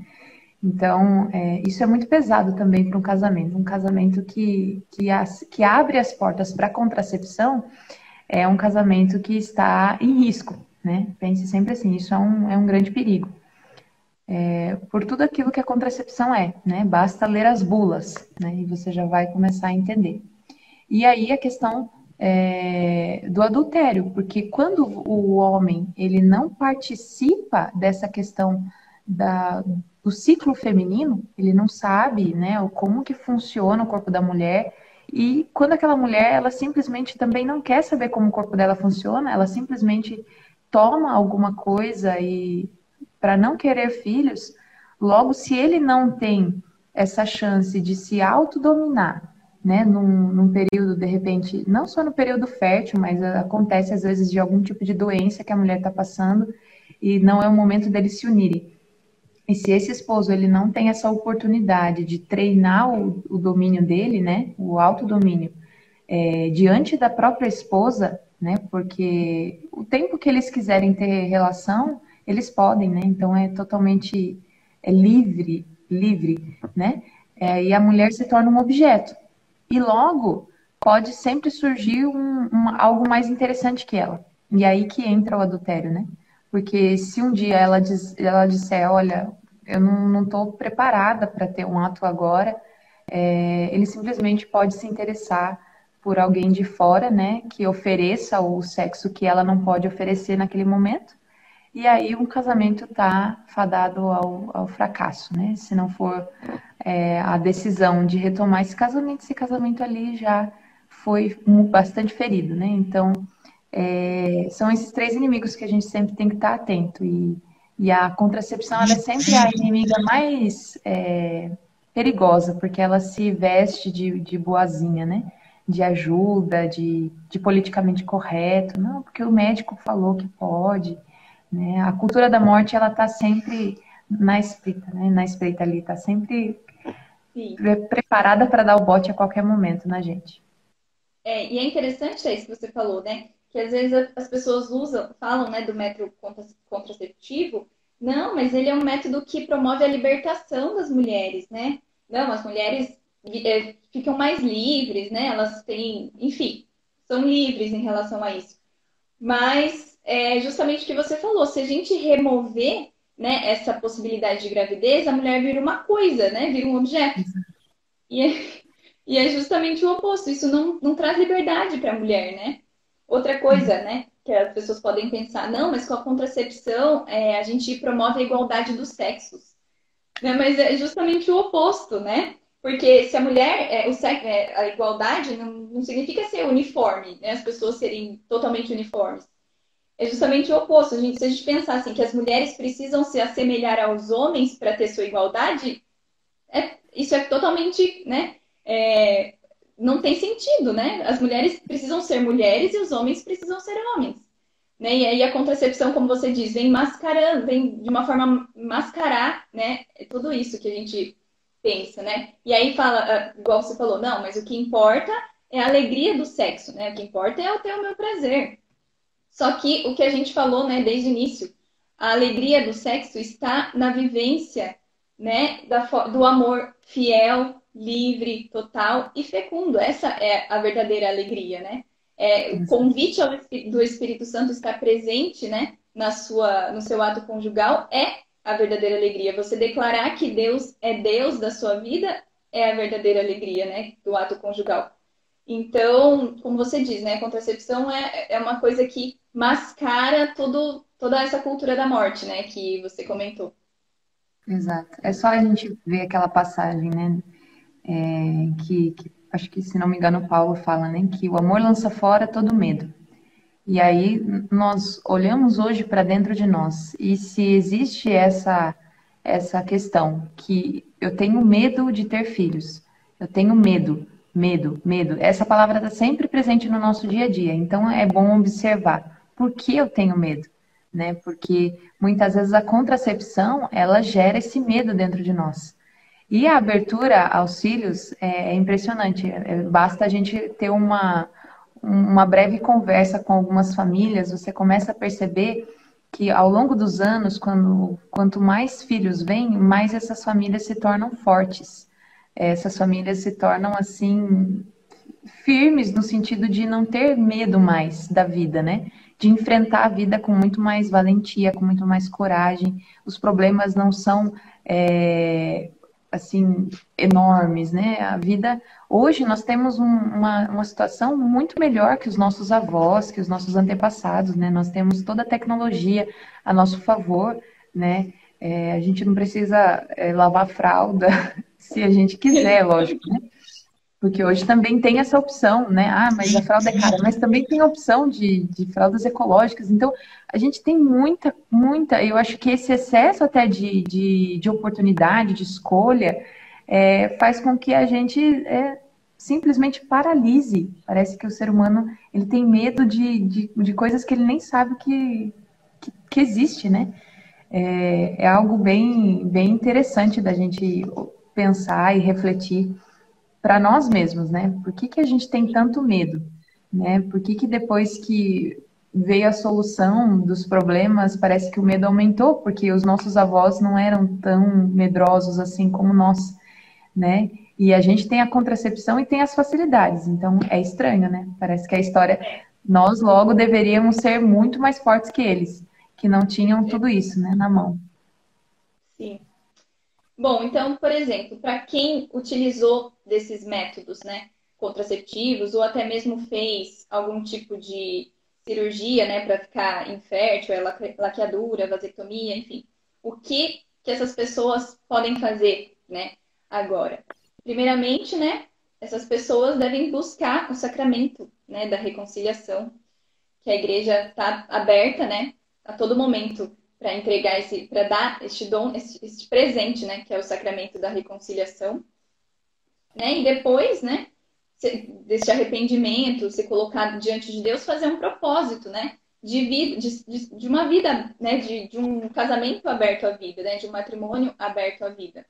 Então, é, isso é muito pesado também para um casamento. Um casamento que, que, as, que abre as portas para a contracepção é um casamento que está em risco, né? Pense sempre assim, isso é um, é um grande perigo. É, por tudo aquilo que a contracepção é, né? Basta ler as bulas, né? E você já vai começar a entender. E aí a questão é, do adultério, porque quando o homem ele não participa dessa questão da, do ciclo feminino, ele não sabe, né, como que funciona o corpo da mulher e quando aquela mulher ela simplesmente também não quer saber como o corpo dela funciona, ela simplesmente toma alguma coisa e para não querer filhos, logo se ele não tem essa chance de se autodominar, né, num, num período, de repente, não só no período fértil, mas acontece às vezes de algum tipo de doença que a mulher está passando e não é o momento deles se unirem. E se esse esposo ele não tem essa oportunidade de treinar o, o domínio dele, né, o autodomínio, é, diante da própria esposa, né, porque o tempo que eles quiserem ter relação, eles podem, né, então é totalmente é livre, livre, né, é, e a mulher se torna um objeto. E logo pode sempre surgir um, um, algo mais interessante que ela. E aí que entra o adultério, né? Porque se um dia ela, diz, ela disser, olha, eu não estou preparada para ter um ato agora, é, ele simplesmente pode se interessar por alguém de fora, né, que ofereça o sexo que ela não pode oferecer naquele momento, e aí um casamento está fadado ao, ao, fracasso, né, se não for é, a decisão de retomar esse casamento, esse casamento ali já foi bastante ferido, né, então é, são esses três inimigos que a gente sempre tem que estar atento. E, e a contracepção é sempre a inimiga mais é, perigosa, porque ela se veste de, de boazinha, né? De ajuda, de, de politicamente correto. Não, porque o médico falou que pode. Né? A cultura da morte, ela está sempre na espreita, né? Na espreita ali, está sempre Sim. preparada para dar o bote a qualquer momento na gente. É, e é interessante isso que você falou, né? que às vezes as pessoas usam, falam né, do método contraceptivo, não, mas ele é um método que promove a libertação das mulheres, né? Não, as mulheres é, ficam mais livres, né? Elas têm, enfim, são livres em relação a isso. Mas é justamente o que você falou, se a gente remover né, essa possibilidade de gravidez, a mulher vira uma coisa, né? Vira um objeto. E é, e é justamente o oposto. Isso não, não traz liberdade para a mulher, né? Outra coisa, né, que as pessoas podem pensar, não, mas com a contracepção é, a gente promove a igualdade dos sexos. Né? Mas é justamente o oposto, né? Porque se a mulher, é, o sexo, é, a igualdade não, não, significa ser uniforme, né? As pessoas serem totalmente uniformes. É justamente o oposto. A gente, se a gente pensar assim, que as mulheres precisam se assemelhar aos homens para ter sua igualdade, é, isso é totalmente, né? É, não tem sentido, né? As mulheres precisam ser mulheres e os homens precisam ser homens. Né? E aí a contracepção, como você diz, vem mascarando, vem de uma forma mascarar, né? Tudo isso que a gente pensa, né? E aí fala, ah, igual você falou, não, mas o que importa é a alegria do sexo, né? O que importa é eu ter o meu prazer. Só que o que a gente falou, né, desde o início, a alegria do sexo está na vivência, né, do amor fiel, livre, total e fecundo. Essa é a verdadeira alegria, né? É, o convite ao, do Espírito Santo estar presente, né, na sua, no seu ato conjugal é a verdadeira alegria. Você declarar que Deus é Deus da sua vida é a verdadeira alegria, né, do ato conjugal. Então, como você diz, né, a contracepção é, é uma coisa que mascara toda essa cultura da morte, né, que você comentou. Exato. É só a gente ver aquela passagem, né, é, que, que, acho que, se não me engano, Paulo fala, né, que o amor lança fora todo medo. E aí nós olhamos hoje para dentro de nós, e se existe essa, essa questão que eu tenho medo de ter filhos, eu tenho medo, medo, medo, essa palavra está sempre presente no nosso dia a dia, então é bom observar por que eu tenho medo. Né? Porque muitas vezes a contracepção ela gera esse medo dentro de nós. E a abertura aos filhos é, é impressionante. É, basta a gente ter uma, uma breve conversa com algumas famílias, você começa a perceber que ao longo dos anos, quando, quanto mais filhos vêm, mais essas famílias se tornam fortes. Essas famílias se tornam assim firmes no sentido de não ter medo mais da vida, né? De enfrentar a vida com muito mais valentia, com muito mais coragem. Os problemas não são é, assim enormes, né? A vida hoje nós temos um, uma, uma situação muito melhor que os nossos avós, que os nossos antepassados, né? Nós temos toda a tecnologia a nosso favor, né? É, a gente não precisa é, lavar fralda *laughs* se a gente quiser, lógico, né? Porque hoje também tem essa opção, né? Ah, mas a fralda é cara, mas também tem a opção de, de fraldas ecológicas. Então, a gente tem muita, muita. Eu acho que esse excesso até de, de, de oportunidade, de escolha, é, faz com que a gente é, simplesmente paralise. Parece que o ser humano ele tem medo de, de, de coisas que ele nem sabe que, que, que existe, né? É, é algo bem, bem interessante da gente pensar e refletir para nós mesmos, né? Por que, que a gente tem tanto medo? Né? Por que, que depois que veio a solução dos problemas, parece que o medo aumentou? Porque os nossos avós não eram tão medrosos assim como nós, né? E a gente tem a contracepção e tem as facilidades, então é estranho, né? Parece que a história, nós logo deveríamos ser muito mais fortes que eles, que não tinham tudo isso, né, na mão. Sim. Bom, então, por exemplo, para quem utilizou desses métodos, né, contraceptivos ou até mesmo fez algum tipo de cirurgia, né, para ficar infértil, é laqueadura, vasectomia, enfim, o que que essas pessoas podem fazer, né, agora? Primeiramente, né, essas pessoas devem buscar o sacramento, né, da reconciliação, que a igreja está aberta, né, a todo momento para entregar esse, para dar este dom, este, presente, né, que é o sacramento da reconciliação, né, e depois, né, desse arrependimento, ser colocado diante de Deus, fazer um propósito, né, de vida, de, de uma vida, né, de, de um casamento aberto à vida, né, de um matrimônio aberto à vida.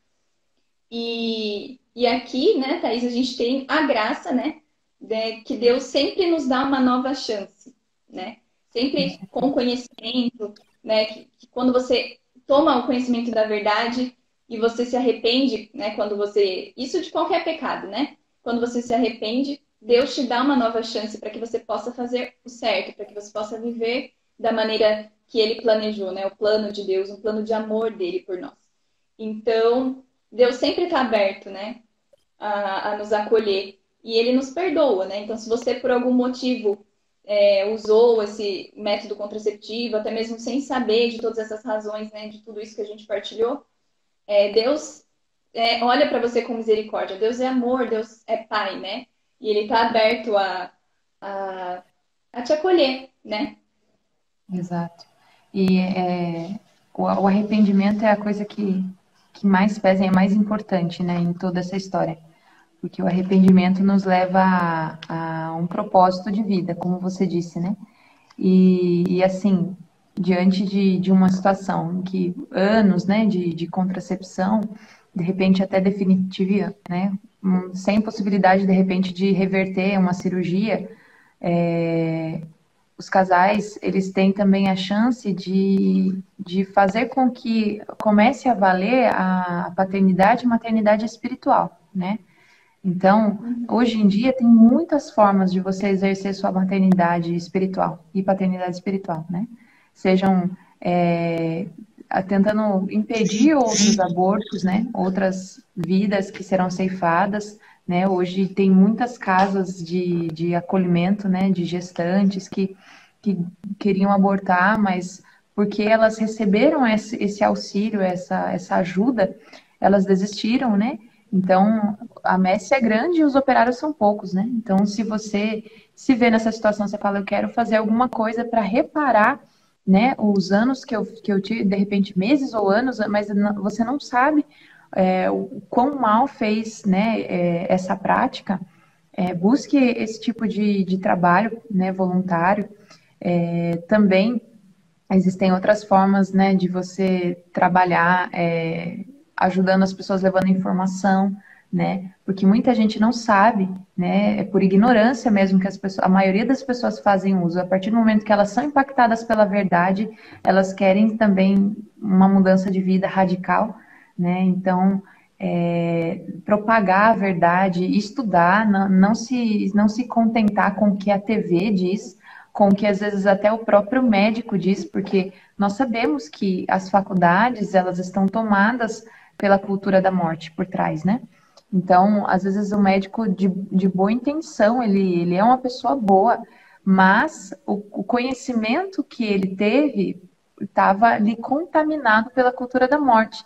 E, e aqui, né, Thaís, a gente tem a graça, né, de, que Deus sempre nos dá uma nova chance, né, sempre com conhecimento, né? Que, que, quando você toma o conhecimento da verdade e você se arrepende, né? Quando você. Isso de qualquer pecado, né? Quando você se arrepende, Deus te dá uma nova chance para que você possa fazer o certo, para que você possa viver da maneira que ele planejou, né? O plano de Deus, um plano de amor dele por nós. Então, Deus sempre está aberto, né? A, a nos acolher. E ele nos perdoa, né? Então, se você por algum motivo é, usou esse método contraceptivo, até mesmo sem saber de todas essas razões, né, de tudo isso que a gente partilhou, é, Deus é, olha para você com misericórdia. Deus é amor, Deus é Pai, né? E Ele está aberto a, a, a, te acolher, né? Exato. E é, o, o arrependimento é a coisa que, que mais pesa e é mais importante, né, em toda essa história porque o arrependimento nos leva a, a um propósito de vida, como você disse, né? E, e assim, diante de, de, uma situação que anos, né, de, de contracepção, de repente até definitiva, né, sem possibilidade de repente de reverter uma cirurgia, é, os casais eles têm também a chance de, de fazer com que comece a valer a paternidade e maternidade espiritual, né? Então, hoje em dia tem muitas formas de você exercer sua maternidade espiritual e paternidade espiritual, né? Sejam é, tentando impedir outros abortos, né? Outras vidas que serão ceifadas, né? Hoje tem muitas casas de, de acolhimento, né? De gestantes que, que queriam abortar, mas porque elas receberam esse, esse auxílio, essa, essa ajuda, elas desistiram, né? Então, a messe é grande e os operários são poucos, né? Então, se você se vê nessa situação, você fala, eu quero fazer alguma coisa para reparar, né, os anos que eu, que eu tive, de repente meses ou anos, mas você não sabe é, o quão mal fez, né, é, essa prática. É, busque esse tipo de, de trabalho, né, voluntário. É, também existem outras formas, né, de você trabalhar é, ajudando as pessoas levando informação, né? Porque muita gente não sabe, né? É por ignorância mesmo que as pessoas, a maioria das pessoas fazem uso. A partir do momento que elas são impactadas pela verdade, elas querem também uma mudança de vida radical, né? Então, é, propagar a verdade, estudar, não, não, se, não se contentar com o que a TV diz, com o que às vezes até o próprio médico diz, porque nós sabemos que as faculdades elas estão tomadas pela cultura da morte por trás, né? Então, às vezes o médico de, de boa intenção, ele, ele é uma pessoa boa, mas o, o conhecimento que ele teve estava ali contaminado pela cultura da morte.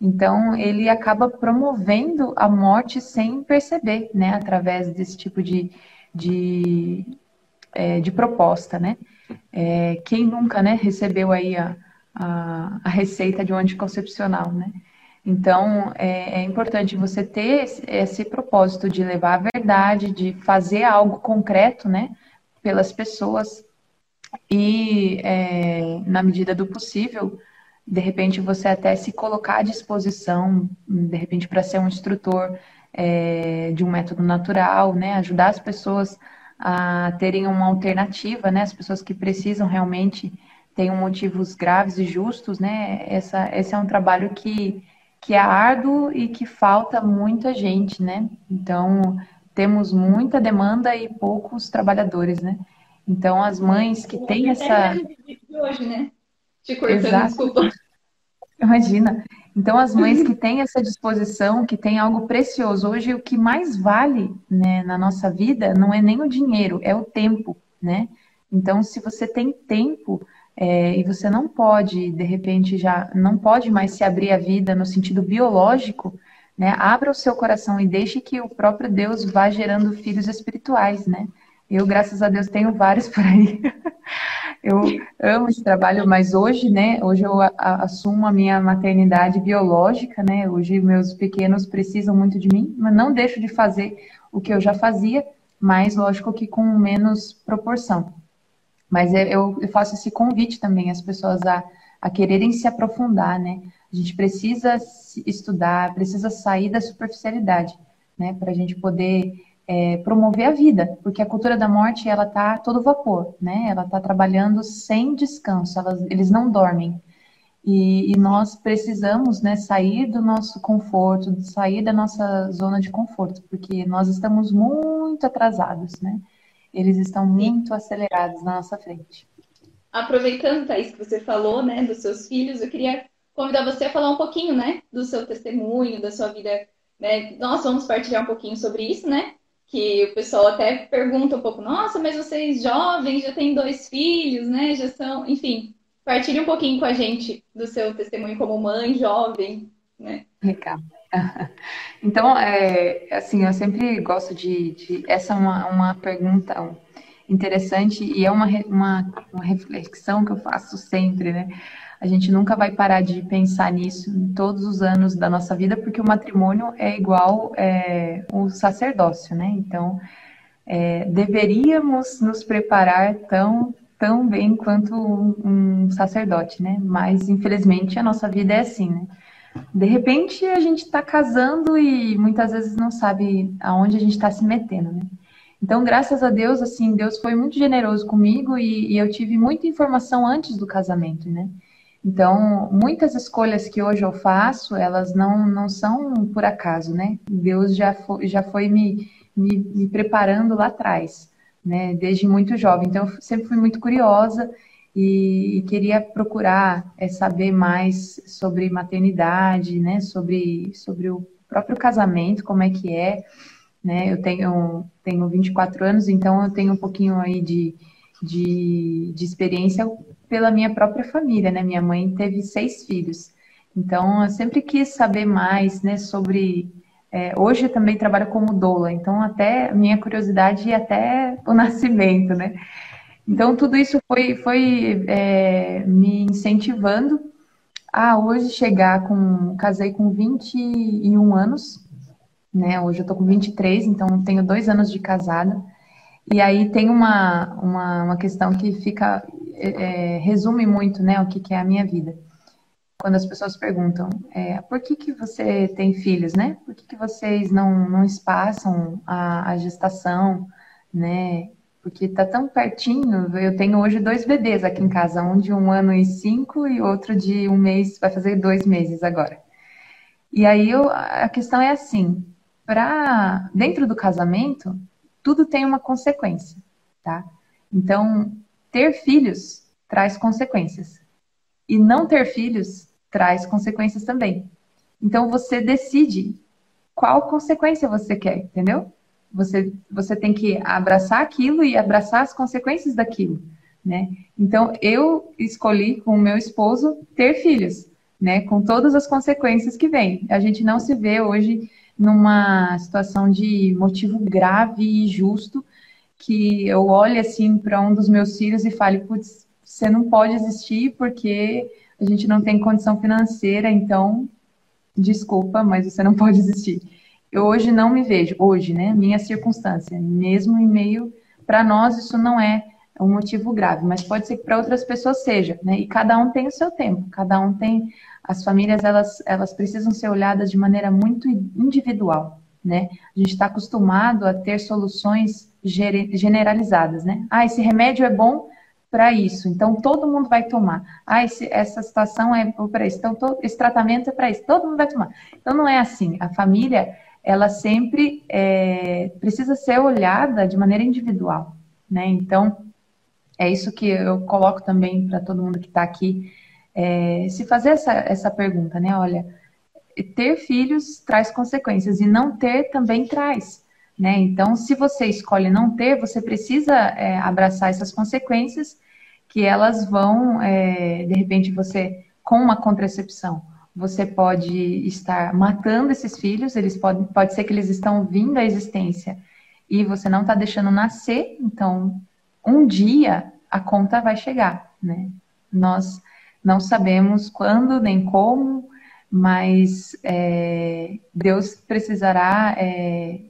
Então, ele acaba promovendo a morte sem perceber, né? Através desse tipo de, de, é, de proposta, né? É, quem nunca, né, recebeu aí a, a, a, receita de um anticoncepcional, né? Então, é, é importante você ter esse, esse, propósito de levar a verdade, de fazer algo concreto, né, pelas pessoas. E, é, na medida do possível, de repente você até se colocar à disposição, de repente para ser um instrutor é, de um método natural, né, ajudar as pessoas a terem uma alternativa, né, as pessoas que precisam realmente tenham motivos graves e justos, né, essa, esse é um trabalho que, que é árduo e que falta muita gente, né, então temos muita demanda e poucos trabalhadores, né, então as mães que têm essa... Hoje, né? Te cortando, Exato. desculpa. *laughs* Imagina. Então, as mães que têm essa disposição, que têm algo precioso. Hoje, o que mais vale né, na nossa vida não é nem o dinheiro, é o tempo, né? Então, se você tem tempo é, e você não pode, de repente, já não pode mais se abrir a vida no sentido biológico, né? Abra o seu coração e deixe que o próprio Deus vá gerando filhos espirituais, né? Eu, graças a Deus, tenho vários *laughs* por aí. Eu amo esse trabalho, mas hoje, né, hoje eu assumo a minha maternidade biológica, né? Hoje meus pequenos precisam muito de mim, mas não deixo de fazer o que eu já fazia, mas lógico que com menos proporção. Mas eu, eu faço esse convite também às pessoas a, a quererem se aprofundar, né? A gente precisa estudar, precisa sair da superficialidade, né? Para a gente poder é, promover a vida, porque a cultura da morte ela está todo vapor, né? Ela está trabalhando sem descanso, elas, eles não dormem. E, e, nós precisamos né, sair do nosso conforto, sair da nossa zona de conforto, porque nós estamos muito atrasados, né? Eles estão muito acelerados na nossa frente. Aproveitando, Thaís, que você falou, né, dos seus filhos, eu queria convidar você a falar um pouquinho, né, do seu testemunho, da sua vida, né? Nós vamos partilhar um pouquinho sobre isso, né? que o pessoal até pergunta um pouco, nossa, mas vocês jovens já têm dois filhos, né? Já são, enfim, partilhe um pouquinho com a gente do seu testemunho como mãe jovem, né? Legal. Então, é, assim, eu sempre gosto de, de essa é uma, uma pergunta interessante e é uma, uma, uma reflexão que eu faço sempre, né? A gente nunca vai parar de pensar nisso em todos os anos da nossa vida, porque o matrimônio é igual é, o sacerdócio, né? Então, é, deveríamos nos preparar tão, tão bem quanto um, um sacerdote, né? Mas, infelizmente, a nossa vida é assim, né? De repente, a gente está casando e muitas vezes não sabe aonde a gente está se metendo, né? Então, graças a Deus, assim, Deus foi muito generoso comigo e, e eu tive muita informação antes do casamento, né? Então, muitas escolhas que hoje eu faço, elas não, não são por acaso, né? Deus já foi, já foi me, me, me preparando lá atrás, né? Desde muito jovem. Então, eu sempre fui muito curiosa e, queria procurar é, saber mais sobre maternidade, né? Sobre, sobre o próprio casamento, como é que é, né? Eu tenho, tenho 24 anos, então eu tenho um pouquinho aí de, de, de experiência pela minha própria família, né? Minha mãe teve seis filhos. Então, eu sempre quis saber mais, né, sobre... É, hoje eu também trabalho como doula, então até minha curiosidade é até o *laughs* nascimento, né? Então, tudo isso foi, foi é, me incentivando a hoje chegar com... Casei com 21 anos, né? Hoje eu tô com 23, então tenho dois anos de casada. E aí tem uma, uma, uma questão que fica é, é, resume muito né, o que, que, é a minha vida. Quando as pessoas perguntam, é, por que, que você tem filhos, né? Por que, que vocês não, não espaçam a, a gestação, né? Porque tá tão pertinho. Eu tenho hoje dois bebês aqui em casa, um de um ano e cinco e outro de um mês, vai fazer dois meses agora. E aí eu, a questão é assim, para dentro do casamento, tudo tem uma consequência, tá? Então, ter filhos traz consequências. E não ter filhos traz consequências também. Então você decide qual consequência você quer, entendeu? Você, você tem que abraçar aquilo e abraçar as consequências daquilo, né? Então eu escolhi com o meu esposo ter filhos, né? Com todas as consequências que vem. A gente não se vê hoje numa situação de motivo grave e justo que eu olhe assim para um dos meus filhos e fale, putz, você não pode existir porque a gente não tem condição financeira, então desculpa, mas você não pode existir. Eu hoje não me vejo, hoje, né? Minha circunstância, mesmo em meio, para nós isso não é um motivo grave, mas pode ser que para outras pessoas seja, né? E cada um tem o seu tempo, cada um tem. As famílias elas, elas precisam ser olhadas de maneira muito individual, né? A gente está acostumado a ter soluções generalizadas, né? Ah, esse remédio é bom para isso, então todo mundo vai tomar. Ah, esse, essa situação é para isso, então todo, esse tratamento é para isso, todo mundo vai tomar. Então não é assim. A família ela sempre é, precisa ser olhada de maneira individual, né? Então é isso que eu coloco também para todo mundo que está aqui, é, se fazer essa, essa pergunta, né? Olha, ter filhos traz consequências e não ter também traz. Né? Então, se você escolhe não ter, você precisa é, abraçar essas consequências que elas vão, é, de repente, você com uma contracepção, você pode estar matando esses filhos, eles podem, pode ser que eles estão vindo à existência e você não está deixando nascer, então um dia a conta vai chegar, né? Nós não sabemos quando nem como, mas é, Deus precisará é,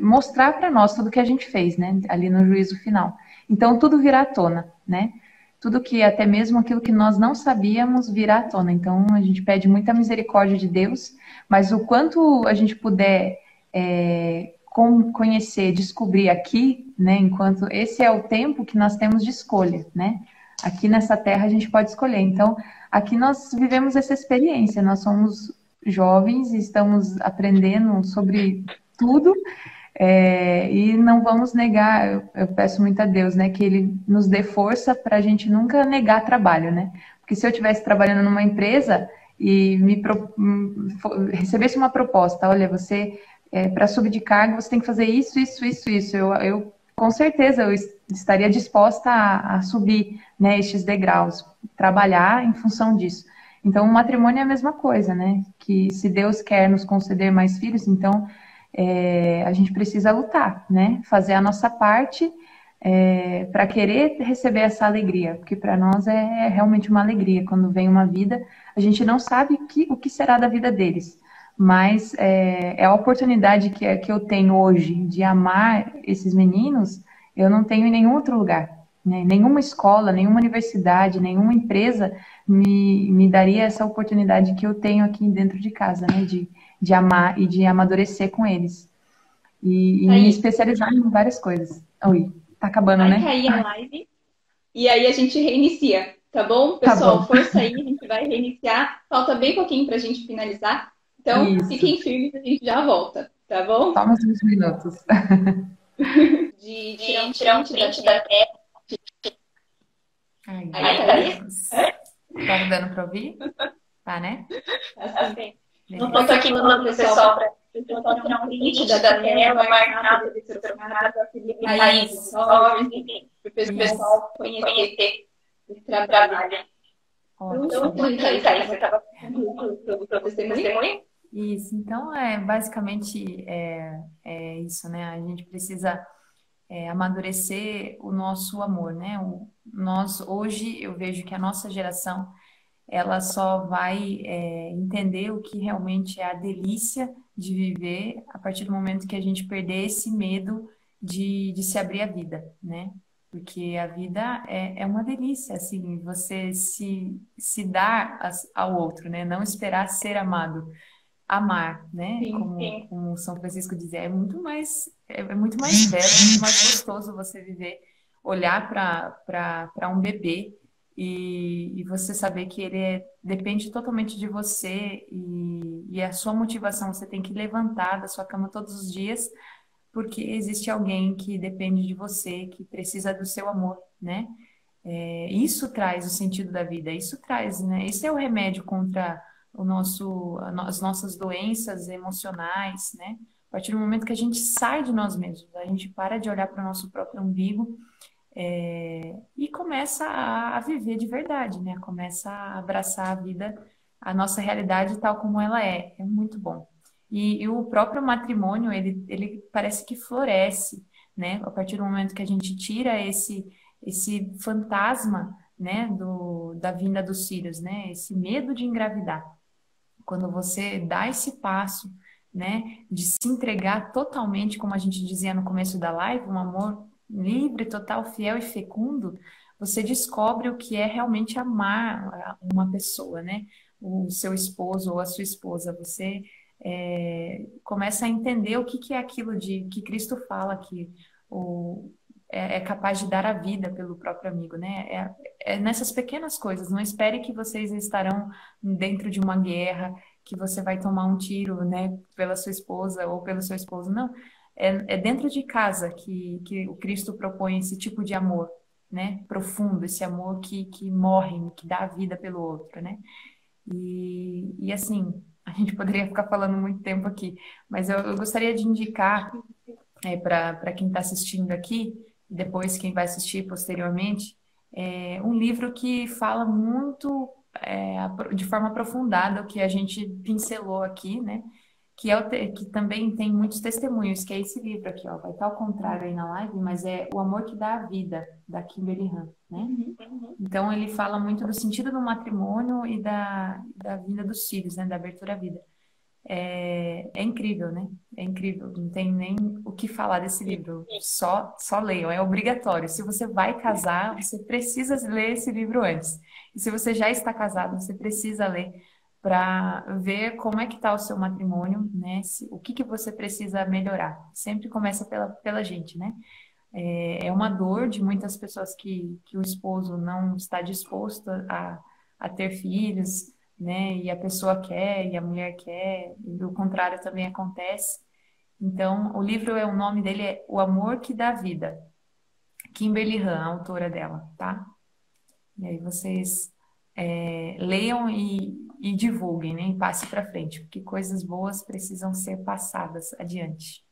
mostrar para nós tudo que a gente fez, né? Ali no juízo final. Então tudo virá à tona, né? Tudo que até mesmo aquilo que nós não sabíamos virá à tona. Então a gente pede muita misericórdia de Deus, mas o quanto a gente puder é, conhecer, descobrir aqui, né? Enquanto esse é o tempo que nós temos de escolha, né? Aqui nessa terra a gente pode escolher. Então aqui nós vivemos essa experiência. Nós somos jovens e estamos aprendendo sobre tudo é, e não vamos negar, eu, eu, peço muito a Deus, né, que Ele nos dê força para a gente nunca negar trabalho, né? Porque se eu estivesse trabalhando numa empresa e me pro, recebesse uma proposta, olha, você é, para subir de cargo você tem que fazer isso, isso, isso, isso, eu, eu com certeza eu estaria disposta a, a subir né, estes degraus, trabalhar em função disso. Então, o matrimônio é a mesma coisa, né? Que se Deus quer nos conceder mais filhos, então é, a gente precisa lutar, né? Fazer a nossa parte é, para querer receber essa alegria, porque para nós é, é realmente uma alegria quando vem uma vida. A gente não sabe que, o que será da vida deles, mas é, é a oportunidade que, que eu tenho hoje de amar esses meninos, eu não tenho em nenhum outro lugar. Né? Nenhuma escola, nenhuma universidade, nenhuma empresa me, me daria essa oportunidade que eu tenho aqui dentro de casa, né? De, de amar e de amadurecer com eles. E, e me especializar em várias coisas. Oi, tá acabando, vai né? Vai cair a live e aí a gente reinicia, tá bom? Tá Pessoal, tá bom. força aí, a *laughs* gente vai reiniciar. Falta bem pouquinho pra gente finalizar. Então, Isso. fiquem firmes, a gente já volta, tá bom? Só uns 20 minutos. *laughs* De tirar um, tirar um print da tela. Ai, aí, tá, tá dando pra ouvir? *laughs* Tá, né? Tá sim. Não estou aqui no pessoal para tirar um print da tela, marcado, selecionado, aí, enfim, para o pessoal conhecer esse trabalho. Então, você estava para testemunho? Isso, então é basicamente é, é isso, né? A gente precisa é, amadurecer o nosso amor, né? O, nós hoje eu vejo que a nossa geração ela só vai é, entender o que realmente é a delícia de viver a partir do momento que a gente perder esse medo de, de se abrir a vida, né? Porque a vida é, é uma delícia, assim, você se, se dar ao outro, né? Não esperar ser amado. Amar, né? Sim, como, sim. como São Francisco dizia, é muito mais, é, é muito mais belo, é muito mais gostoso você viver, olhar para um bebê e, e você saber que ele é, depende totalmente de você e, e a sua motivação você tem que levantar da sua cama todos os dias porque existe alguém que depende de você, que precisa do seu amor, né? É, isso traz o sentido da vida, isso traz, né? Esse é o remédio contra o nosso, as nossas doenças emocionais, né? A partir do momento que a gente sai de nós mesmos, a gente para de olhar para o nosso próprio umbigo é, e começa a, a, viver de verdade, né? Começa a abraçar a vida a nossa realidade tal como ela é. É muito bom. E, e, o próprio matrimônio, ele, ele parece que floresce, né? A partir do momento que a gente tira esse, esse fantasma, né, do, da vinda dos filhos, né? Esse medo de engravidar. Quando você dá esse passo, né, de se entregar totalmente, como a gente dizia no começo da live, um amor livre, total, fiel e fecundo, você descobre o que é realmente amar uma pessoa, né? O seu esposo ou a sua esposa. Você é, começa a entender o que, que é aquilo de que Cristo fala que o, é, é, capaz de dar a vida pelo próprio amigo, né? É, é nessas pequenas coisas. Não espere que vocês estarão dentro de uma guerra, que você vai tomar um tiro, né, pela sua esposa ou pelo seu esposo. Não. É, é dentro de casa que, que o Cristo propõe esse tipo de amor, né? Profundo, esse amor que, que morre, que dá a vida pelo outro, né? E, e assim, a gente poderia ficar falando muito tempo aqui, mas eu, eu gostaria de indicar é, para quem está assistindo aqui, e depois quem vai assistir posteriormente, é, um livro que fala muito é, de forma aprofundada o que a gente pincelou aqui, né? Que, é te, que também tem muitos testemunhos, que é esse livro aqui, ó, vai estar ao contrário aí na live, mas é O Amor que dá a Vida, da Kimberly Han, né? Uhum, uhum. Então ele fala muito do sentido do matrimônio e da, da vida dos filhos, né? Da abertura à vida. É, é incrível, né? É incrível, não tem nem o que falar desse livro, só, só leiam, é obrigatório. Se você vai casar, você precisa ler esse livro antes. E se você já está casado, você precisa ler para ver como é que está o seu matrimônio, né? O que, que você precisa melhorar. Sempre começa pela, pela gente, né? É, é uma dor de muitas pessoas que, que o esposo não está disposto a, a ter filhos, né? E a pessoa quer, e a mulher quer, e o contrário também acontece. Então, o livro, é o nome dele é O Amor que dá Vida. Kimberly Han, autora dela, tá? E aí vocês é, leiam e, e divulguem, né? E passe para frente, porque coisas boas precisam ser passadas adiante.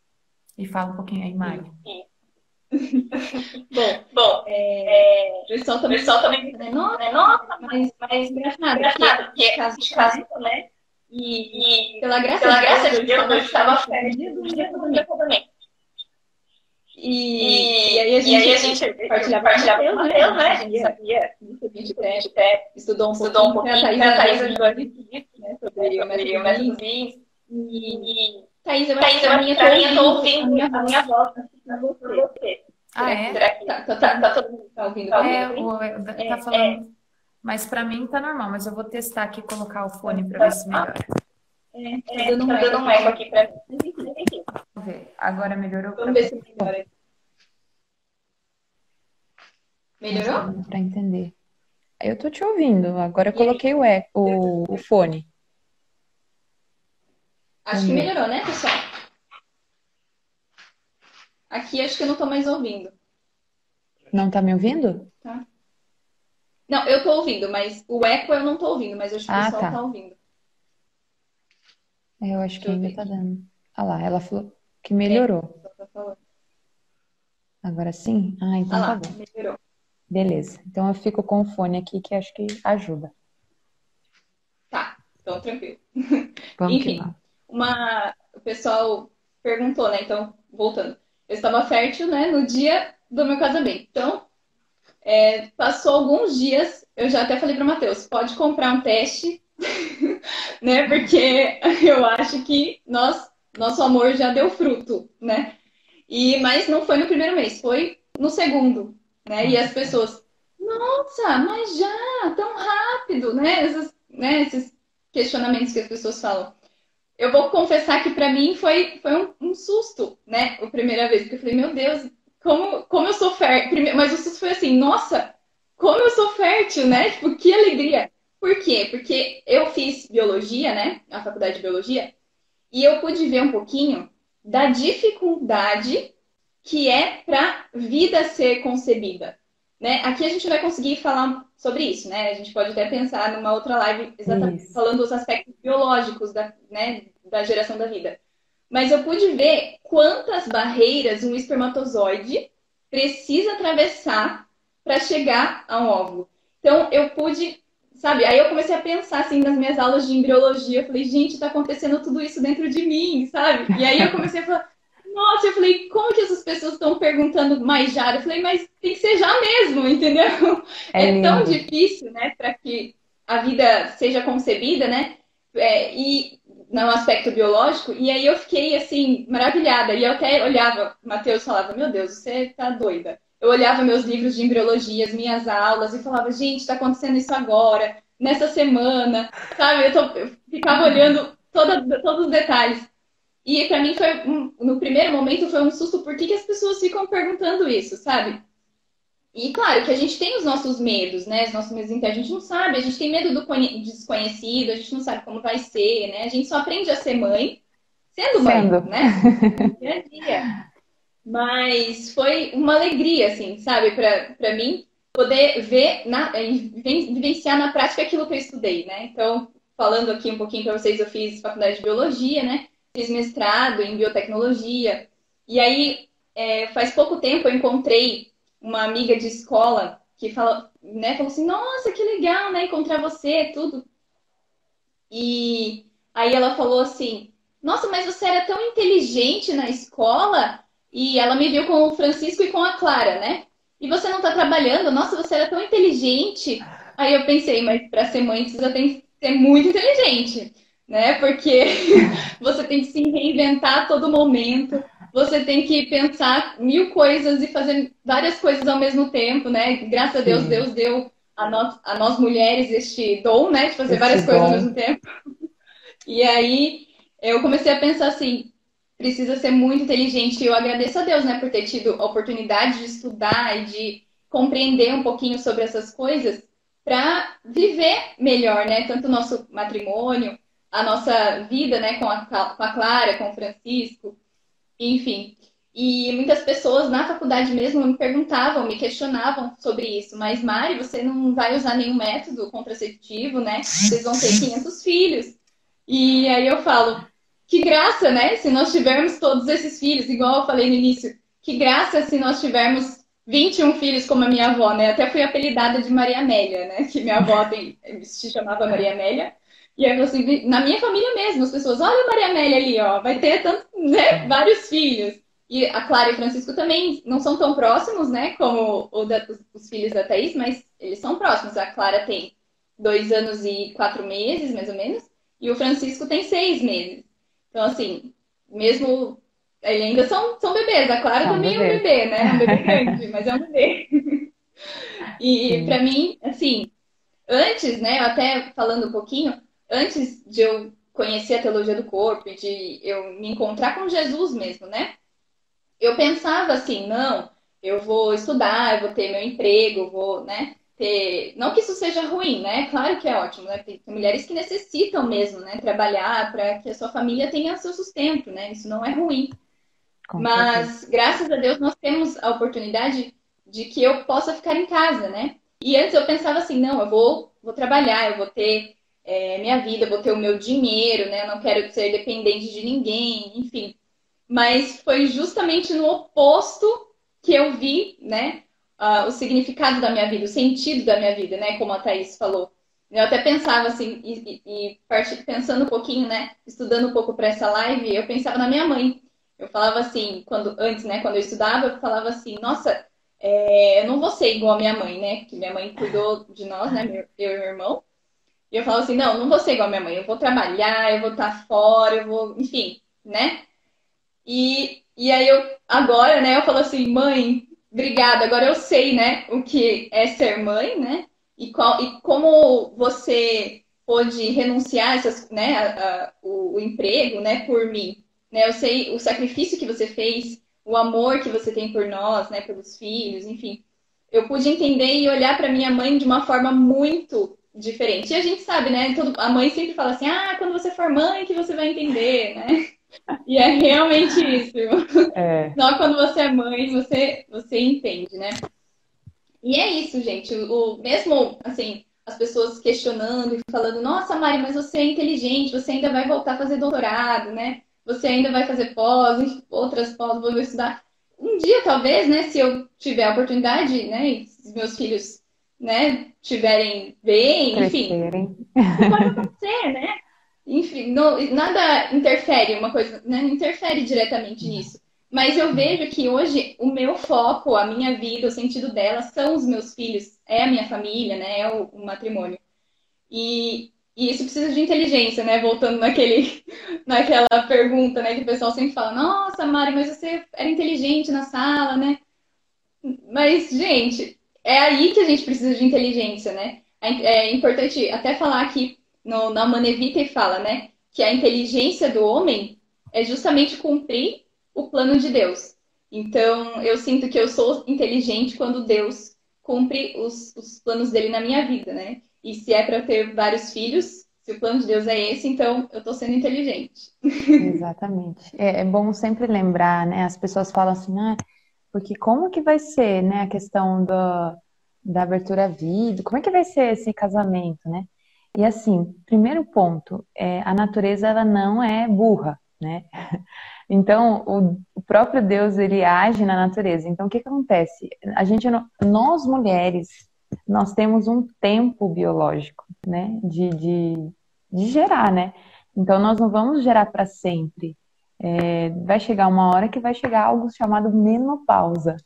E fala um pouquinho aí, Mário. *laughs* bom, bom é, o pessoal também, pessoal também né? nossa, nossa, mas, mas engraçado, engraçado porque é caso de caso, né? E, e pela graça, pela graça de Deus, eu estava perto do dia casamento. E, e, aí a gente, aí a gente partilhava, partilhava com o Mateus, né? A gente sabia, a gente até estudou um estudou pouquinho, um pouquinho a Thaís ajudou a gente, né? Sobre o método Vinhos. E, Thaís, eu acho que a minha tá ouvindo a minha voz pra você. Ah, é? Tá, tá, tá, tá todo mundo tá ouvindo? É, o, tá é, falando. É. Mas para mim tá normal, mas eu vou testar aqui colocar o fone para ver se melhora. É, tá dando um eco aqui para mim. Vamos ver. Agora melhorou? Vamos ver se melhora. Melhorou? Para entender. Eu tô te ouvindo. Agora eu coloquei o, e, o, o fone. Acho que melhorou, né, pessoal? Aqui acho que eu não tô mais ouvindo. Não tá me ouvindo? Tá. Não, eu tô ouvindo, mas o eco eu não tô ouvindo, mas acho que o ah, pessoal tá. tá ouvindo. É, eu acho que ainda tá dando. Ah lá, ela falou que melhorou. É, tá Agora sim? Ah, então ah tá lá, bom. Melhorou. Beleza. Então eu fico com o fone aqui que acho que ajuda. Tá, então tranquilo. *laughs* Vamos Enfim, uma... o pessoal perguntou, né? Então, voltando. Eu estava fértil, né, no dia do meu casamento. Então, é, passou alguns dias, eu já até falei para o Matheus, pode comprar um teste, *laughs* né? Porque *laughs* eu acho que nós, nosso amor já deu fruto, né? E, mas não foi no primeiro mês, foi no segundo né? E as pessoas, nossa, mas já, tão rápido, né? Esses, né? Esses questionamentos que as pessoas falam. Eu vou confessar que para mim foi, foi um, um, susto, né? A primeira vez, porque eu falei, meu Deus, como, como eu sou fértil. Mas o susto foi assim, nossa, como eu sou fértil, né? Tipo, que alegria. Por quê? Porque eu fiz biologia, né? A faculdade de biologia, e eu pude ver um pouquinho da dificuldade que é para vida ser concebida. Né? Aqui a gente vai conseguir falar sobre isso, né? A gente pode até pensar numa outra live exatamente isso. falando dos aspectos biológicos da, né, da geração da vida. Mas eu pude ver quantas barreiras um espermatozoide precisa atravessar para chegar a um óvulo. Então eu pude sabe? Aí eu comecei a pensar assim nas minhas aulas de embriologia, eu falei, gente, tá acontecendo tudo isso dentro de mim, sabe? E aí eu comecei a falar, nossa, eu falei, como que essas pessoas estão perguntando mais já? Eu falei, mas tem que ser já mesmo, *laughs* entendeu? É, é tão difícil, né, para que a vida seja concebida, né? É, e no aspecto biológico, e aí eu fiquei assim, maravilhada. E eu até olhava, Matheus falava, meu Deus, você tá doida. Eu olhava meus livros de embriologia, as minhas aulas, e falava, gente, está acontecendo isso agora, nessa semana, sabe? Eu, tô, eu ficava olhando toda, todos os detalhes. E para mim foi, no primeiro momento, foi um susto, por que, que as pessoas ficam perguntando isso, sabe? E claro que a gente tem os nossos medos, né? Os nossos medos internos, a gente não sabe, a gente tem medo do desconhecido, a gente não sabe como vai ser, né? A gente só aprende a ser mãe sendo mãe, sendo. né? *laughs* Dia a dia. Mas foi uma alegria, assim, sabe, para mim, poder ver, na, vivenciar na prática aquilo que eu estudei, né? Então, falando aqui um pouquinho para vocês, eu fiz faculdade de biologia, né? Fiz mestrado em biotecnologia. E aí, é, faz pouco tempo, eu encontrei uma amiga de escola que falou, né, falou assim: Nossa, que legal, né? Encontrar você, tudo. E aí ela falou assim: Nossa, mas você era tão inteligente na escola. E ela me viu com o Francisco e com a Clara, né? E você não tá trabalhando? Nossa, você era tão inteligente. Aí eu pensei, mas para ser mãe precisa ser muito inteligente né? Porque *laughs* você tem que se reinventar a todo momento, você tem que pensar mil coisas e fazer várias coisas ao mesmo tempo, né? Graças a Deus, Sim. Deus deu a nós, a nós mulheres este dom, né? De fazer várias dom. coisas ao mesmo tempo. *laughs* E aí eu comecei a pensar assim, precisa ser muito inteligente. E eu agradeço a Deus, né, por ter tido a oportunidade de estudar e de compreender um pouquinho sobre essas coisas para viver melhor, né? Tanto o nosso matrimônio, a nossa vida, né, com a, com a Clara, com o Francisco, enfim. E muitas pessoas na faculdade mesmo me perguntavam, me questionavam sobre isso. Mas, Mari, você não vai usar nenhum método contraceptivo, né? Vocês vão ter 500 filhos. E aí eu falo, que graça, né? Se nós tivermos todos esses filhos, igual eu falei no início, que graça se nós tivermos 21 filhos como a minha avó, né? Até fui apelidada de Maria Amélia, né? Que minha avó tem, se chamava Maria Amélia. E aí, assim, na minha família mesmo, as pessoas, olha a Maria Amélia ali, ó, vai ter tanto, né, vários filhos. E a Clara e o Francisco também não são tão próximos, né, como da, os, os, filhos da Thaís, mas eles são próximos. A Clara tem dois anos e quatro meses, mais ou menos, e o Francisco tem seis meses. Então, assim, mesmo. Eles ainda são, são bebês. A Clara é um também bebê. é um bebê, né? É um bebê *laughs* grande, mas é um bebê. e para mim, assim, antes, né, até falando um pouquinho, antes de eu conhecer a teologia do corpo e de eu me encontrar com Jesus mesmo, né? Eu pensava assim, não, eu vou estudar, eu vou ter meu emprego, vou, né? Ter... Não que isso seja ruim, né? Claro que é ótimo, né? Tem mulheres que necessitam mesmo, né? Trabalhar para que a sua família tenha seu sustento, né? Isso não é ruim. Com Mas, certeza. graças a Deus, nós temos a oportunidade de que eu possa ficar em casa, né? E antes eu pensava assim, não, eu vou, vou trabalhar, eu vou ter é, minha vida, vou ter o meu dinheiro, né? Eu não quero ser dependente de ninguém, enfim. Mas foi justamente no oposto que eu vi, né? Uh, o significado da minha vida, o sentido da minha vida, né? Como a Thaís falou. Eu até pensava assim, e, e, e pensando um pouquinho, né? Estudando um pouco para essa live, eu pensava na minha mãe. Eu falava assim, quando antes, né? Quando eu estudava, eu falava assim, nossa, é, eu não vou ser igual a minha mãe, né? Que minha mãe cuidou de nós, né? Eu e meu irmão. E eu falo assim, não, não vou ser igual a minha mãe, eu vou trabalhar, eu vou estar fora, eu vou, enfim, né? E, e aí eu, agora, né, eu falo assim, mãe, obrigada, agora eu sei, né, o que é ser mãe, né? E, qual, e como você pôde renunciar essas, né, a, a, o, o emprego, né, por mim. Né? Eu sei o sacrifício que você fez, o amor que você tem por nós, né, pelos filhos, enfim. Eu pude entender e olhar para minha mãe de uma forma muito diferente. E a gente sabe, né? Todo, a mãe sempre fala assim: ah, quando você for mãe que você vai entender, né? *laughs* E é realmente isso. É. Só quando você é mãe você, você entende, né? E é isso, gente. O, mesmo, assim, as pessoas questionando e falando: nossa, Mari, mas você é inteligente, você ainda vai voltar a fazer doutorado, né? Você ainda vai fazer pós, outras pós, vou estudar. Um dia, talvez, né? Se eu tiver a oportunidade, né? E meus filhos né, tiverem bem, enfim, pode acontecer, né? Enfim, não, nada interfere, uma coisa, né, não interfere diretamente nisso. Mas eu vejo que hoje o meu foco, a minha vida, o sentido dela são os meus filhos, é a minha família, né? É o, o matrimônio. E, e, isso precisa de inteligência, né? Voltando naquele, *laughs* naquela pergunta, né? Que o pessoal sempre fala, nossa, Mari, mas você era inteligente na sala, né? Mas, gente, é aí que a gente precisa de inteligência, né? É, é importante até falar aqui no, na Manevita e fala, né? Que a inteligência do homem é justamente cumprir o plano de Deus. Então, eu sinto que eu sou inteligente quando Deus cumpre os, os planos dele na minha vida, né? E se é para ter vários filhos, se o plano de Deus é esse, então eu estou sendo inteligente. *laughs* Exatamente. É, é, bom sempre lembrar, né? As pessoas falam assim, ah, porque como que vai ser, né, a questão do, da abertura à vida, como é que vai ser esse casamento, né? E assim, primeiro ponto, é, a natureza ela não é burra, né? *laughs* Então, o, o, próprio Deus, ele age na natureza. Então, o que, que acontece? A gente, nós mulheres, nós temos um tempo biológico, né, de, de, de gerar, né? Então, nós não vamos gerar para sempre. É, vai chegar uma hora que vai chegar algo chamado menopausa.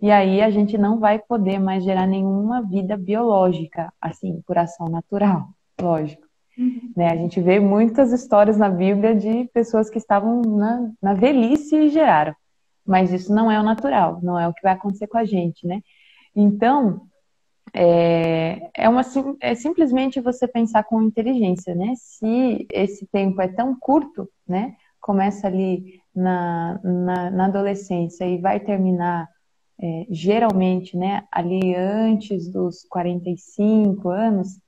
E aí a gente não vai poder mais gerar nenhuma vida biológica, assim, por ação natural, lógico. Uhum. Né? A gente vê muitas histórias na Bíblia de pessoas que estavam na, na velhice e geraram. Mas isso não é o natural, não é o que vai acontecer com a gente, né? Então, é, é, uma, é simplesmente você pensar com inteligência, né? Se esse tempo é tão curto, né? Começa ali na, na, na adolescência e vai terminar é, geralmente, né? Ali antes dos 45 anos,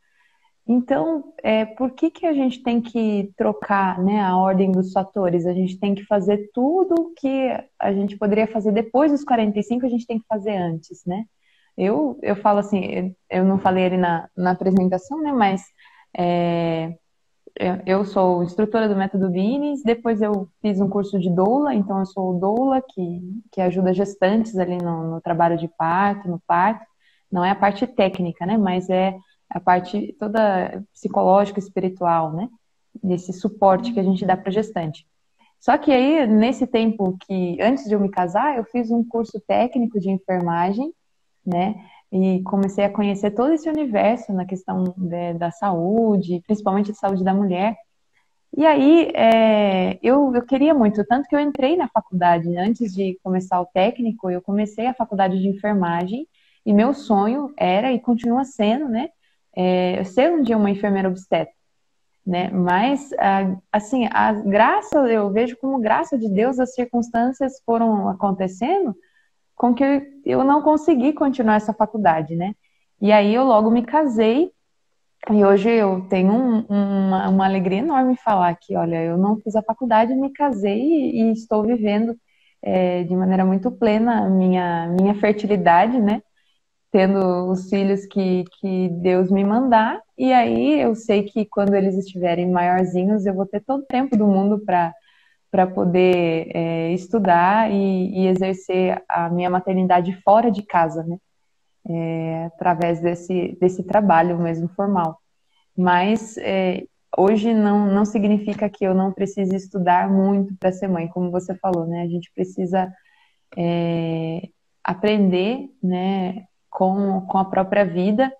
então, é, por que, que a gente tem que trocar né, a ordem dos fatores? A gente tem que fazer tudo que a gente poderia fazer depois dos 45, a gente tem que fazer antes, né? Eu, eu falo assim, eu não falei ali na, na apresentação, né? Mas é, eu sou instrutora do método Bines, depois eu fiz um curso de doula, então eu sou doula que, que ajuda gestantes ali no, no trabalho de parto, no parto. Não é a parte técnica, né? Mas é a parte toda psicológica, espiritual, né? Desse suporte que a gente dá para gestante. Só que aí, nesse tempo que, antes de eu me casar, eu fiz um curso técnico de enfermagem, né? E comecei a conhecer todo esse universo na questão de, da saúde, principalmente a saúde da mulher. E aí, é, eu, eu queria muito, tanto que eu entrei na faculdade, né? antes de começar o técnico, eu comecei a faculdade de enfermagem, e meu sonho era, e continua sendo, né? é, ser um dia uma enfermeira obstetra, né? Mas, assim, a graça, eu vejo como graça de Deus, as circunstâncias foram acontecendo com que eu não consegui continuar essa faculdade, né? E aí eu logo me casei e hoje eu tenho um, uma, uma, alegria enorme falar que, olha, eu não fiz a faculdade, me casei e, e estou vivendo é, de maneira muito plena a minha, minha fertilidade, né? tendo os filhos que, que Deus me mandar, e aí eu sei que quando eles estiverem maiorzinhos, eu vou ter todo o tempo do mundo para para poder é, estudar e, e, exercer a minha maternidade fora de casa, né? É, através desse, desse trabalho mesmo formal. Mas é, hoje não, não significa que eu não precise estudar muito para ser mãe, como você falou, né? A gente precisa é, aprender, né? com, com a própria vida,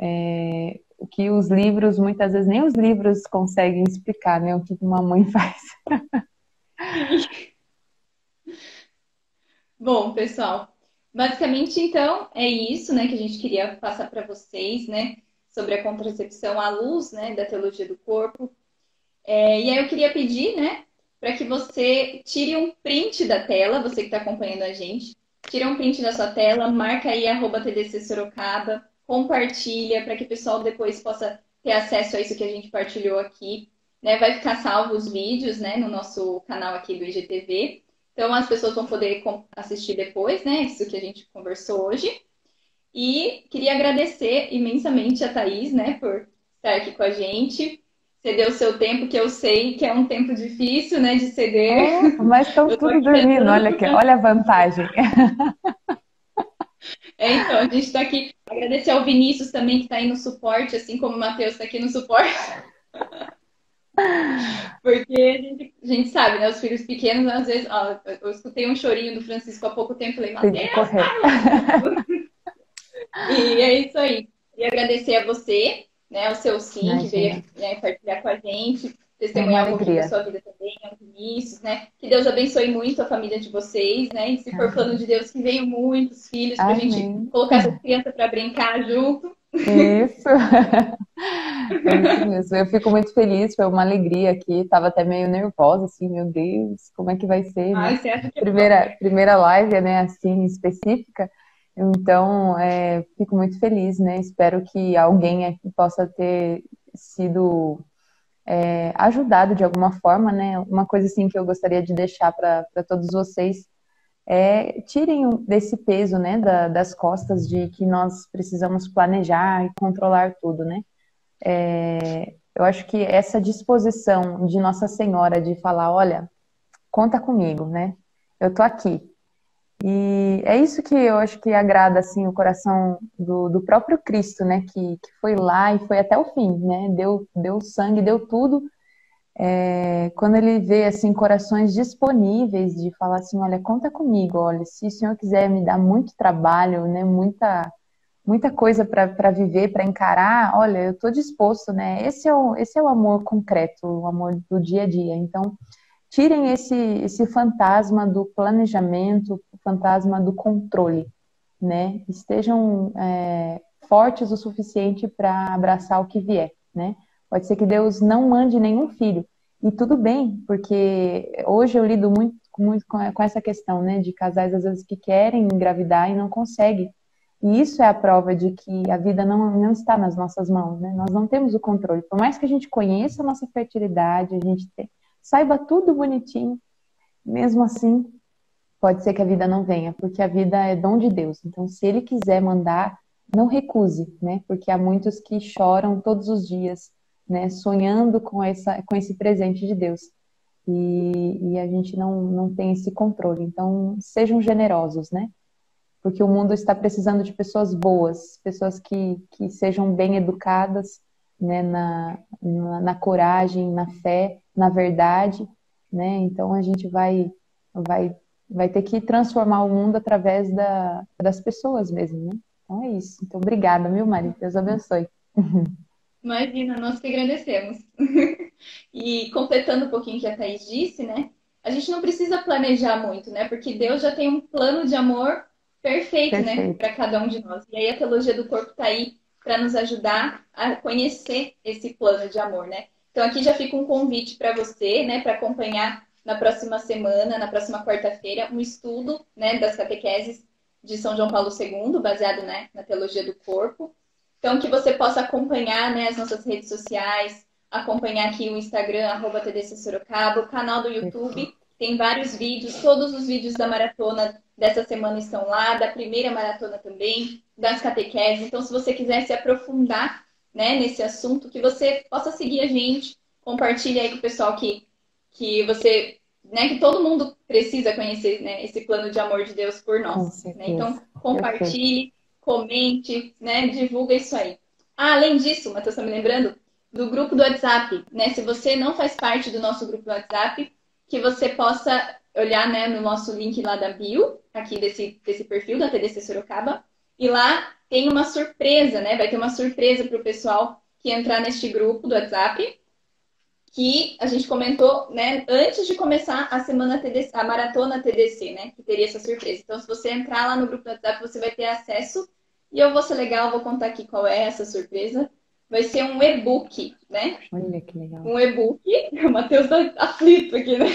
é, o que os livros, muitas vezes nem os livros conseguem explicar, né? O que uma mãe *laughs* faz. *laughs* Bom, pessoal, basicamente então é isso, né, que a gente queria passar para vocês, né, sobre a contracepção à luz, né, da teologia do corpo. É, e aí eu queria pedir, né, para que você tire um print da tela, você que está acompanhando a gente, tira um print da sua tela, marca aí arroba TDC Sorocaba, compartilha para que o pessoal depois possa ter acesso a isso que a gente partilhou aqui. Né? Vai ficar salvo os vídeos né, no nosso canal aqui do IGTV. Então as pessoas vão poder assistir depois, né? Isso que a gente conversou hoje. E queria agradecer imensamente a Thaís, né, por estar aqui com a gente ceder o seu tempo, que eu sei que é um tempo difícil, né, de ceder. É, mas estão tudo dormindo, olha, aqui, olha a vantagem. *laughs* É, então, a gente está aqui Agradecer ao Vinícius também, que está aí no suporte, assim como o Matheus está aqui no suporte. *laughs* Porque a gente, a gente, sabe, né? Os filhos pequenos, às vezes, ó, eu escutei um chorinho do Francisco há pouco tempo, falei, Matheus, *laughs* E é isso aí. E agradecer a você, né, ao seu sim, Imagina. que veio né, partilhar com a gente, testemunhar um pouquinho da sua vida também, ao Vinícius, né? Que Deus abençoe muito a família de vocês, né? E se for plano de Deus, que venham muitos filhos para a gente colocar essas crianças para brincar junto. Isso. *laughs* é isso. Eu fico muito feliz, foi uma alegria aqui. Tava até meio nervosa, assim, meu Deus, como é que vai ser? Ai, né? primeira, primeira live, né, assim, específica. Então, é, fico muito feliz, né? Espero que alguém aqui possa ter sido é, ajudado de alguma forma, né? Uma coisa assim que eu gostaria de deixar para todos vocês é tirem desse peso, né, da, das costas de que nós precisamos planejar e controlar tudo, né? É, eu acho que essa disposição de Nossa Senhora de falar, olha, conta comigo, né? Eu tô aqui. E é isso que eu acho que agrada assim o coração do, do próprio Cristo, né? Que, que foi lá e foi até o fim, né? Deu, deu sangue, deu tudo é, quando ele vê assim corações disponíveis de falar assim, olha, conta comigo, olha, se o senhor quiser me dar muito trabalho, né, muita muita coisa para viver, para encarar, olha, eu estou disposto, né? Esse é o esse é o amor concreto, o amor do dia a dia. Então, tirem esse esse fantasma do planejamento, o fantasma do controle, né? Estejam é, fortes o suficiente para abraçar o que vier, né? Pode ser que Deus não mande nenhum filho. E tudo bem, porque hoje eu lido muito, muito com essa questão, né, de casais às vezes que querem engravidar e não conseguem. E isso é a prova de que a vida não, não está nas nossas mãos, né? Nós não temos o controle. Por mais que a gente conheça a nossa fertilidade, a gente te, saiba tudo bonitinho, mesmo assim, pode ser que a vida não venha, porque a vida é dom de Deus. Então, se Ele quiser mandar, não recuse, né? Porque há muitos que choram todos os dias né, sonhando com, essa, com esse presente de Deus. E, e, a gente não, não tem esse controle. Então, sejam generosos, né? Porque o mundo está precisando de pessoas boas, pessoas que, que sejam bem educadas, né, na, na, na coragem, na fé, na verdade, né? Então, a gente vai, vai, vai ter que transformar o mundo através da, das pessoas mesmo, né? Então, é isso. Então, obrigada, meu marido. Deus abençoe. *laughs* Imagina, nós que agradecemos. *laughs* e completando um pouquinho o que a Thaís disse, né? A gente não precisa planejar muito, né? Porque Deus já tem um plano de amor perfeito, né? perfeito. né? Para cada um de nós. E aí a teologia do corpo está aí para nos ajudar a conhecer esse plano de amor, né? Então aqui já fica um convite para você, né? Para acompanhar na próxima semana, na próxima quarta-feira, um estudo, né? Das catequeses de São João Paulo II, baseado né, na teologia do corpo. Então, que você possa acompanhar né, as nossas redes sociais, acompanhar aqui o Instagram, arroba TDC Sorocaba, o canal do YouTube, tem vários vídeos, todos os vídeos da maratona dessa semana estão lá, da primeira maratona também, das catequeses. Então, se você quiser se aprofundar né, nesse assunto, que você possa seguir a gente, compartilhe aí com o pessoal que, que você, né, que todo mundo precisa conhecer né, esse plano de amor de Deus por nós. Né? Então, compartilhe comente, né? Divulga isso aí. Ah, além disso, Matheus está me lembrando do grupo do WhatsApp, né? Se você não faz parte do nosso grupo do WhatsApp, que você possa olhar, né, no nosso link lá da bio, aqui desse, desse perfil da TDC Sorocaba, e lá tem uma surpresa, né? Vai ter uma surpresa para o pessoal que entrar neste grupo do WhatsApp, que a gente comentou, né, antes de começar a semana TDC, a maratona TDC, né, que teria essa surpresa. Então, se você entrar lá no grupo do WhatsApp, você vai ter acesso e eu vou ser legal, vou contar aqui qual é essa surpresa. Vai ser um e-book, né? Olha que legal. Um e-book. *laughs* O Matheus tá aflito aqui, né?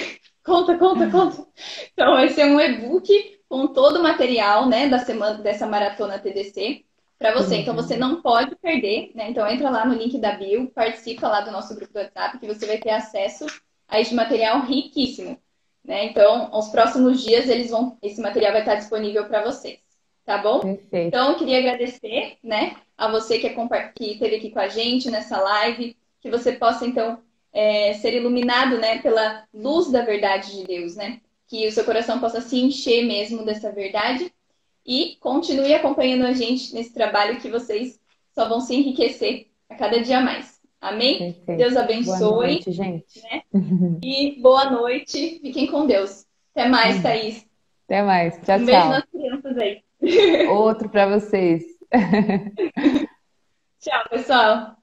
Conta, conta, conta. Então, vai ser um e-book com todo o material, né, da semana, dessa maratona TDC para você. Então, você não pode perder, né? Então, entra lá no link da bio, participa lá do nosso grupo do WhatsApp, que você vai ter acesso a este material riquíssimo, né? Então, aos próximos dias, eles vão, esse material vai estar disponível para vocês tá bom? Perfeito. Então, eu queria agradecer, né, a você que, é que esteve aqui com a gente nessa live, que você possa, então, é, ser iluminado, né, pela luz da verdade de Deus, né? Que o seu coração possa se encher mesmo dessa verdade E continue acompanhando a gente nesse trabalho que vocês só vão se enriquecer a cada dia mais. Amém? Perfeito. Deus abençoe. Boa noite, gente. Né? E boa noite. Fiquem com Deus. Até mais, Thaís. Até mais. Tchau, um tchau. beijo nas crianças aí. *laughs* Outro para vocês. Tchau, pessoal.